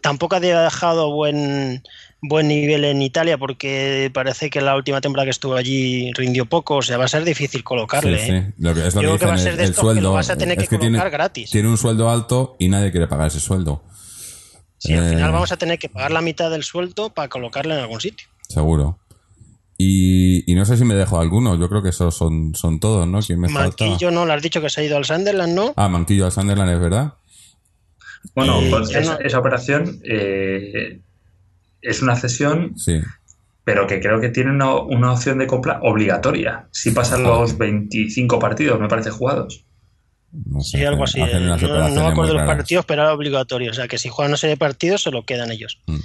Tampoco había dejado buen buen nivel en Italia porque parece que la última temporada que estuvo allí rindió poco, o sea, va a ser difícil colocarle. sí, ¿eh? sí. Lo que, es lo Yo que creo que va a ser de el estos que lo vas a tener es que tiene, colocar gratis. tiene un sueldo alto y nadie quiere pagar ese sueldo. Sí, al Eh, final vamos a tener que pagar la mitad del sueldo para colocarle en algún sitio. Seguro. Y, y no sé si me dejo alguno. Yo creo que esos son, son todos, ¿no? ¿Quién me falta? Manquillo no, le has dicho que se ha ido al Sunderland, ¿no? Ah, Manquillo al Sunderland, es verdad. Bueno, Eh, pues esa, no- esa operación eh, es una cesión, Sí. pero que creo que tiene una, una opción de compra obligatoria. Si pasan los 25 partidos, me parece, jugados. No sé, Sí, algo así. No, me acuerdo de los partidos, pero era obligatorio. O sea, que si juegan una serie de partidos, se lo quedan ellos. Mm.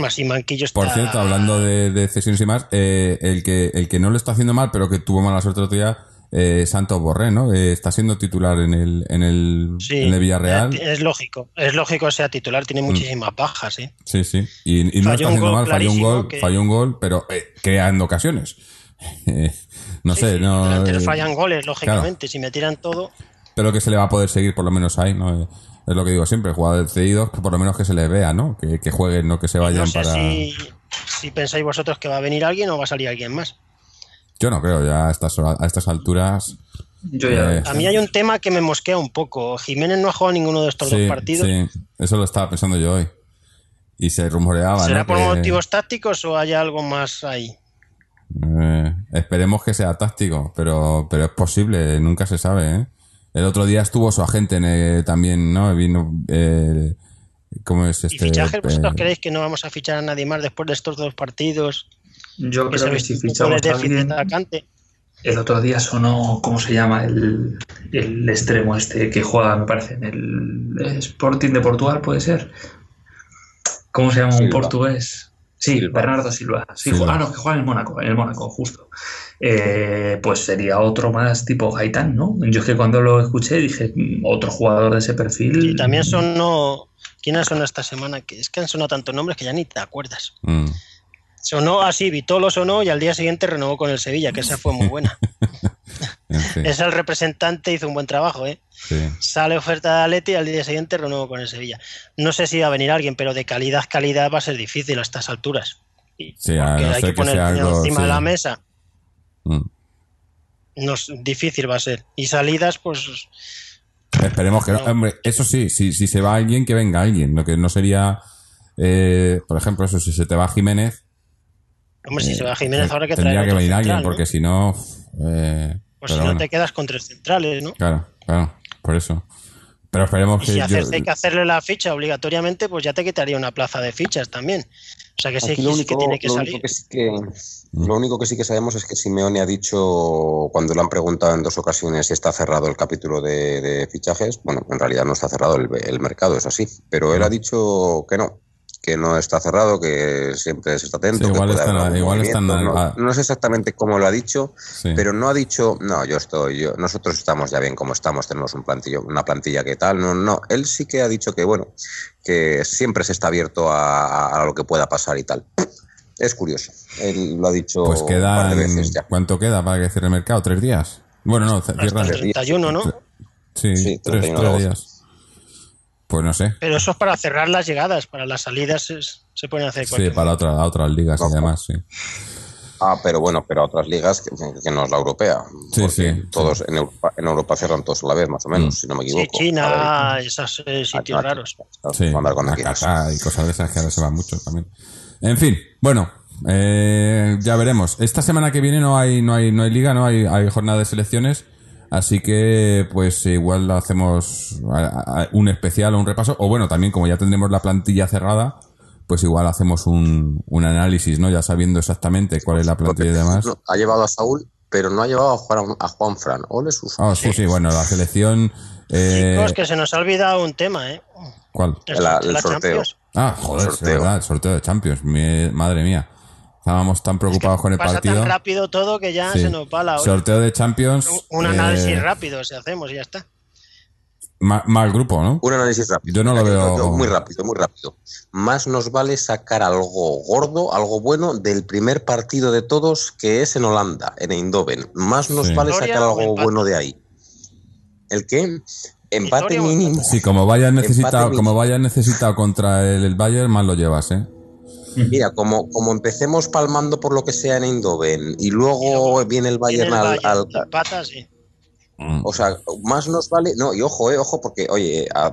Más si Manquillo está... Por cierto, hablando de, de cesiones y más, eh, el, que, el que no lo está haciendo mal, pero que tuvo mala suerte el otro día, eh, Santos Borré, ¿no? Eh, está siendo titular en el, en el, Sí, en el Villarreal. eh, es lógico. Es lógico que sea titular. Tiene muchísimas bajas, ¿sí? Sí, sí. Y, y no está haciendo mal, falló un gol, que- falló un gol, pero eh, creando ocasiones. Eh, no sé, no. Delante eh, fallan goles, lógicamente. Si me tiran todo... pero que se le va a poder seguir por lo menos ahí, ¿no? Eh, Es lo que digo siempre, jugadores cedidos, que por lo menos que se les vea, ¿no? Que, que jueguen, no que se vayan no sé para. si si pensáis vosotros que va a venir alguien o va a salir alguien más. Yo no creo, ya a estas, a estas alturas. Yo ya. Eh, A mí hay un tema que me mosquea un poco. Jiménez no ha jugado ninguno de estos sí, dos partidos. sí, eso lo estaba pensando yo hoy. Y se rumoreaba. ¿Será ¿no? por que- motivos tácticos o hay algo más ahí? Eh, esperemos que sea táctico, pero, pero es posible, nunca se sabe. ¿eh? El otro día estuvo su agente en, eh, también, ¿no? Vino. Eh, ¿Cómo es este? ¿Y fichajes? ¿Vosotros Eh, creéis que no vamos a fichar a nadie más después de estos dos partidos? Yo Que creo que si fichamos a alguien. atacante. El otro día sonó, ¿cómo se llama? El, el extremo este que juega, me parece, en el Sporting de Portugal, ¿puede ser? ¿Cómo se llama un portugués? Sí, Silva. Bernardo Silva. Sí, Silva. juega- ah, no, que juega en el Mónaco, en el Mónaco, justo. Eh, pues sería otro más tipo Gaitán, ¿no? Yo es que cuando lo escuché dije, "Mm, otro jugador de ese perfil. Y también sonó. ¿Quién ha sonado esta semana? Que es que han sonado tantos nombres que ya ni te acuerdas. mm, Sonó así, Vitolo sonó y al día siguiente renovó con el Sevilla, que esa fue muy buena. Es el representante, hizo un buen trabajo, ¿eh? sí. Sale oferta de Atleti y al día siguiente renuevo con el Sevilla. No sé si va a venir alguien, pero de calidad, calidad va a ser difícil a estas alturas. Sí, a no hay que que poner algo, encima de la mesa. Mm. No, difícil va a ser. Y salidas, pues Esperemos que no. No. Hombre, eso sí, si, si se va alguien, que venga alguien. Lo que no sería, eh, por ejemplo, eso, si se te va Jiménez, Hombre, si Eh, se va Jiménez, habrá que tendría que venir alguien, porque si no. eh, Pues si no bueno, te quedas con tres centrales, ¿no? Claro, claro, por eso. Pero esperemos Y que. si yo- hay que hacerle la ficha obligatoriamente, pues ya te quitaría una plaza de fichas también. O sea que sí, lo sí único, que tiene que lo salir. único que sí que lo único que sí que sabemos es que Simeone ha dicho cuando le han preguntado en dos ocasiones si está cerrado el capítulo de, de fichajes, bueno, en realidad no está cerrado el, el mercado, es así, pero él ha dicho que no, que no está cerrado, que siempre se está atento. Sí, igual algún igual están a- no, no sé exactamente cómo lo ha dicho, Sí. pero no ha dicho, no, yo estoy, yo, nosotros estamos ya bien como estamos, tenemos un plantillo, una plantilla que tal, no, no, él sí que ha dicho que bueno, que siempre se está abierto a, a- a lo que pueda pasar y tal. Es curioso, él lo ha dicho Pues un par quedan. de veces ya. ¿Cuánto queda para que cierre el mercado? ¿Tres días? Bueno, no, el 31, ¿no? Sí, Sí, tres, 31 de tres días. Pues no sé. Pero eso es para cerrar las llegadas, para las salidas es- se pueden hacer Sí, cualquier para otra, otras ligas y demás, sí. Ah, pero bueno, pero a otras ligas que, que no es la europea. Sí, sí, Todos En, Europa, en Europa cierran todos a la vez, más o menos, Mm. si no me Sí, equivoco. China, esos eh, sitios raros. Sí, Mandar cuando a quieras. Qatar y cosas de esas que ahora se van mucho también. En fin, bueno, eh, ya veremos. Esta semana que viene no hay, no hay, no hay liga, no hay, hay jornada de selecciones, así que pues igual hacemos a- a- un especial o un repaso, o bueno, también como ya tendremos la plantilla cerrada, pues igual hacemos un, un análisis, ¿no? Ya sabiendo exactamente cuál es la plantilla y demás. No, ha llevado a Saúl, pero no ha llevado a Juan, a Juan Fran. Ole sus. Ah, sí, sí, bueno, la selección... eh, Chicos, que se nos ha olvidado un tema, ¿eh? ¿Cuál? El, La- sorteo de el la sorteo. Champions. Ah, joder, Sorteo. es verdad, el sorteo de Champions. Mi- madre mía. Estábamos tan preocupados con el Pasa partido. tan rápido todo que ya Sí. se nos va la hora. Sorteo de Champions. Un, un eh, análisis rápido si hacemos y ya está. ma- Mal grupo, ¿no? Un análisis rápido. Yo no lo veo- Muy rápido, muy rápido. Más nos vale sacar algo gordo, algo bueno del primer partido de todos, que es en Holanda, en Eindhoven. Más nos Sí. vale sacar algo bueno de ahí. ¿El qué? Empate mínimo. Sí, como vayas necesitado, como vayas necesitado contra el, el Bayern, más lo llevas, ¿eh? Mira, como, como empecemos palmando por lo que sea en Eindhoven y luego viene el Bayern el al, al- empata, sí. Mm. O sea, más nos vale. No, y ojo, eh, ojo, porque, oye, a-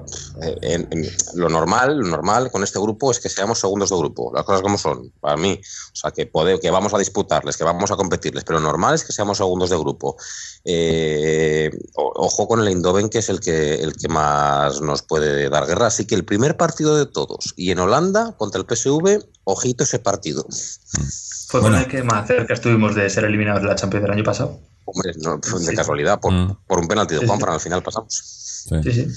en- en- lo normal, lo normal con este grupo es que seamos segundos de grupo, las cosas como son, para mí. O sea, que, pode- que vamos a disputarles, que vamos a competirles, pero lo normal es que seamos segundos de grupo. Eh, o- ojo con el Eindhoven, que es el que, el que más nos puede dar guerra. Así que el primer partido de todos, y en Holanda, contra el PSV, ojito ese partido. Fue Bueno. con el que más cerca estuvimos de ser eliminados de la Champions del año pasado. Hombre, no, fue de Sí. casualidad, por, Mm. por un penalti de Juanfran, sí. al final pasamos. Sí. Sí, sí.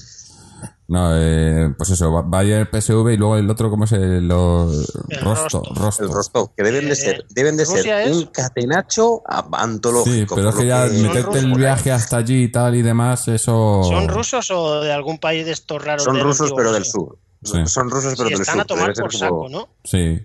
No, eh, pues eso, Ba- Bayern, PSV y luego el otro, ¿cómo es? El, lo- El Rosto. Rosto. El Rostov, que deben de Eh, ser, deben de ¿Rusia ser es? un catenacho a- Sí, antológico. pero es que ya que- meterte el viaje hasta allí y tal y demás, eso... ¿Son rusos o de algún país de estos raros? Son rusos, antiguo pero del sur. Sí. Son rusos, pero Sí, del están sur. a tomar por como- saco, ¿no? Sí.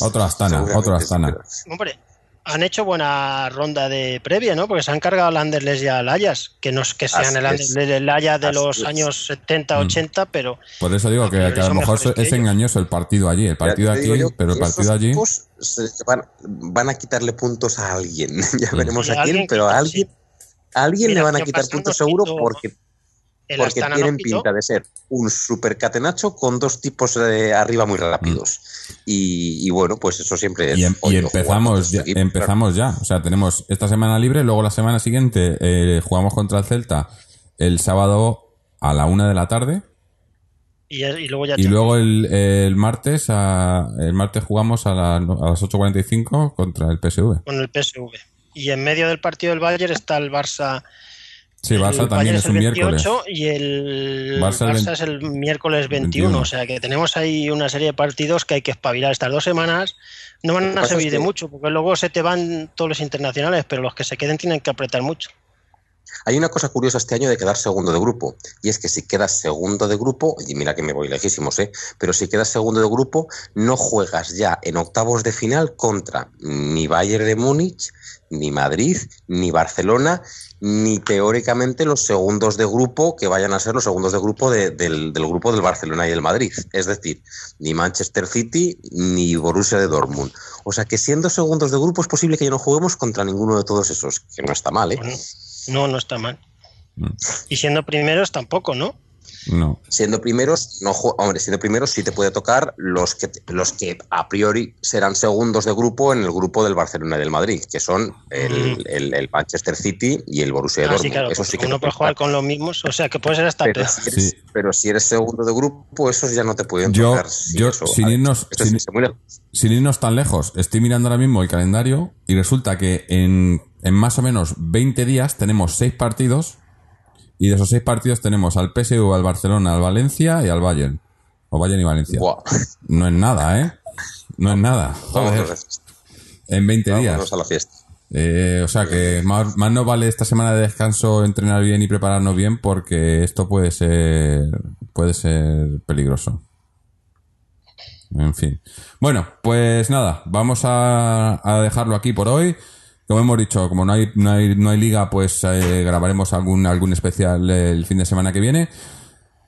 Otro Astana, otro sí, Astana. pero- Hombre, han hecho buena ronda de previa, ¿no? Porque se han cargado al Anderlecht y al Ajax, que no es que sean Así el es. Anderlecht y el Ajax de Así los es. años 70, 80, pero Por eso digo que, que a lo mejor es ellos. engañoso el partido allí. El partido Ya aquí, yo pero el partido allí. van, van a quitarle puntos a alguien. ya veremos Sí, a quién, pero a alguien, a alguien Mira, le van a quitar puntos seguro porque, porque Astana tienen pinta de ser un super catenacho con dos tipos de arriba muy rápidos. Y, y bueno, pues eso siempre es. Y, em- y empezamos, ya, equipos, empezamos ya. O sea, tenemos esta semana libre, luego la semana siguiente eh, jugamos contra el Celta el sábado a la una de la tarde. Y, y luego ya Y luego el, el martes a, el martes jugamos a, la- a las 8.45 contra el PSV. con el PSV. Y en medio del partido del Bayern está el Barça. Sí, Barça el también Bayern es el un miércoles. 28 Y el Barça el es el miércoles 21, 21. O sea que tenemos ahí una serie de partidos que hay que espabilar estas dos semanas. No van a servir de que- mucho, porque luego se te van todos los internacionales, pero los que se queden tienen que apretar mucho. Hay una cosa curiosa este año de quedar segundo de grupo, y es que si quedas segundo de grupo, y mira que me voy lejísimos, ¿eh? pero si quedas segundo de grupo, no juegas ya en octavos de final contra ni Bayern de Múnich, ni Madrid, ni Barcelona, ni teóricamente los segundos de grupo que vayan a ser los segundos de grupo de- del, del grupo del Barcelona y el Madrid. Es decir, ni Manchester City, ni Borussia de Dortmund. O sea que siendo segundos de grupo es posible que ya no juguemos contra ninguno de todos esos, que no está mal, ¿eh? No, no está mal. Mm. Y siendo primeros tampoco, ¿no? No. Siendo primeros, no hombre, siendo primeros sí te puede tocar los que los que a priori serán segundos de grupo en el grupo del Barcelona y del Madrid, que son el, Mm. el- el Manchester City y el Borussia Ah, sí, Dortmund. claro, Eso sí que uno puede jugar con los mismos, o sea que puede ser hasta pero peor. si, eres, Sí. pero si eres segundo de grupo, esos ya no te pueden Yo- tocar. Sí, yo, eso, sin irnos- sí. Sin irnos tan lejos, estoy mirando ahora mismo el calendario y resulta que en, en más o menos 20 días tenemos 6 partidos y de esos 6 partidos tenemos al PSV, al Barcelona, al Valencia y al Bayern. O Bayern y Valencia. No es nada, ¿eh? No es nada. Joder. En 20 días. a la fiesta. Eh, o sea que más, más nos vale esta semana de descanso entrenar bien y prepararnos bien porque esto puede ser puede ser peligroso. En fin. Bueno, pues nada, vamos a, a dejarlo aquí por hoy. Como hemos dicho, como no hay, no hay, no hay liga, pues eh, grabaremos algún, algún especial el fin de semana que viene.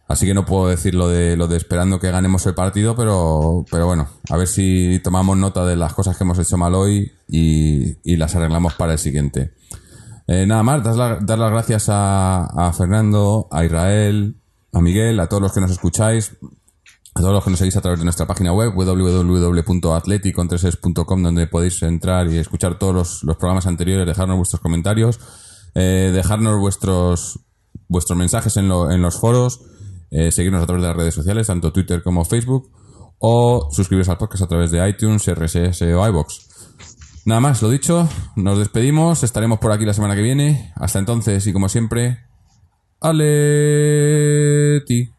Así que no puedo decir lo de, lo de esperando que ganemos el partido, pero, pero bueno, a ver si tomamos nota de las cosas que hemos hecho mal hoy y, las arreglamos para el siguiente. Eh, nada más, dar, la- dar las gracias a Fernando, a Israel, a Miguel, a todos los que nos escucháis, a todos los que nos seguís a través de nuestra página web www.atleticontreses.com donde podéis entrar y escuchar todos los, los programas anteriores, dejarnos vuestros comentarios, eh, dejarnos vuestros vuestros mensajes en, lo- en los foros, eh, seguirnos a través de las redes sociales, tanto Twitter como Facebook, o suscribiros al podcast a través de iTunes, RSS o iBox. Nada más, lo dicho, nos despedimos, estaremos por aquí la semana que viene. Hasta entonces, y como siempre, Aleti.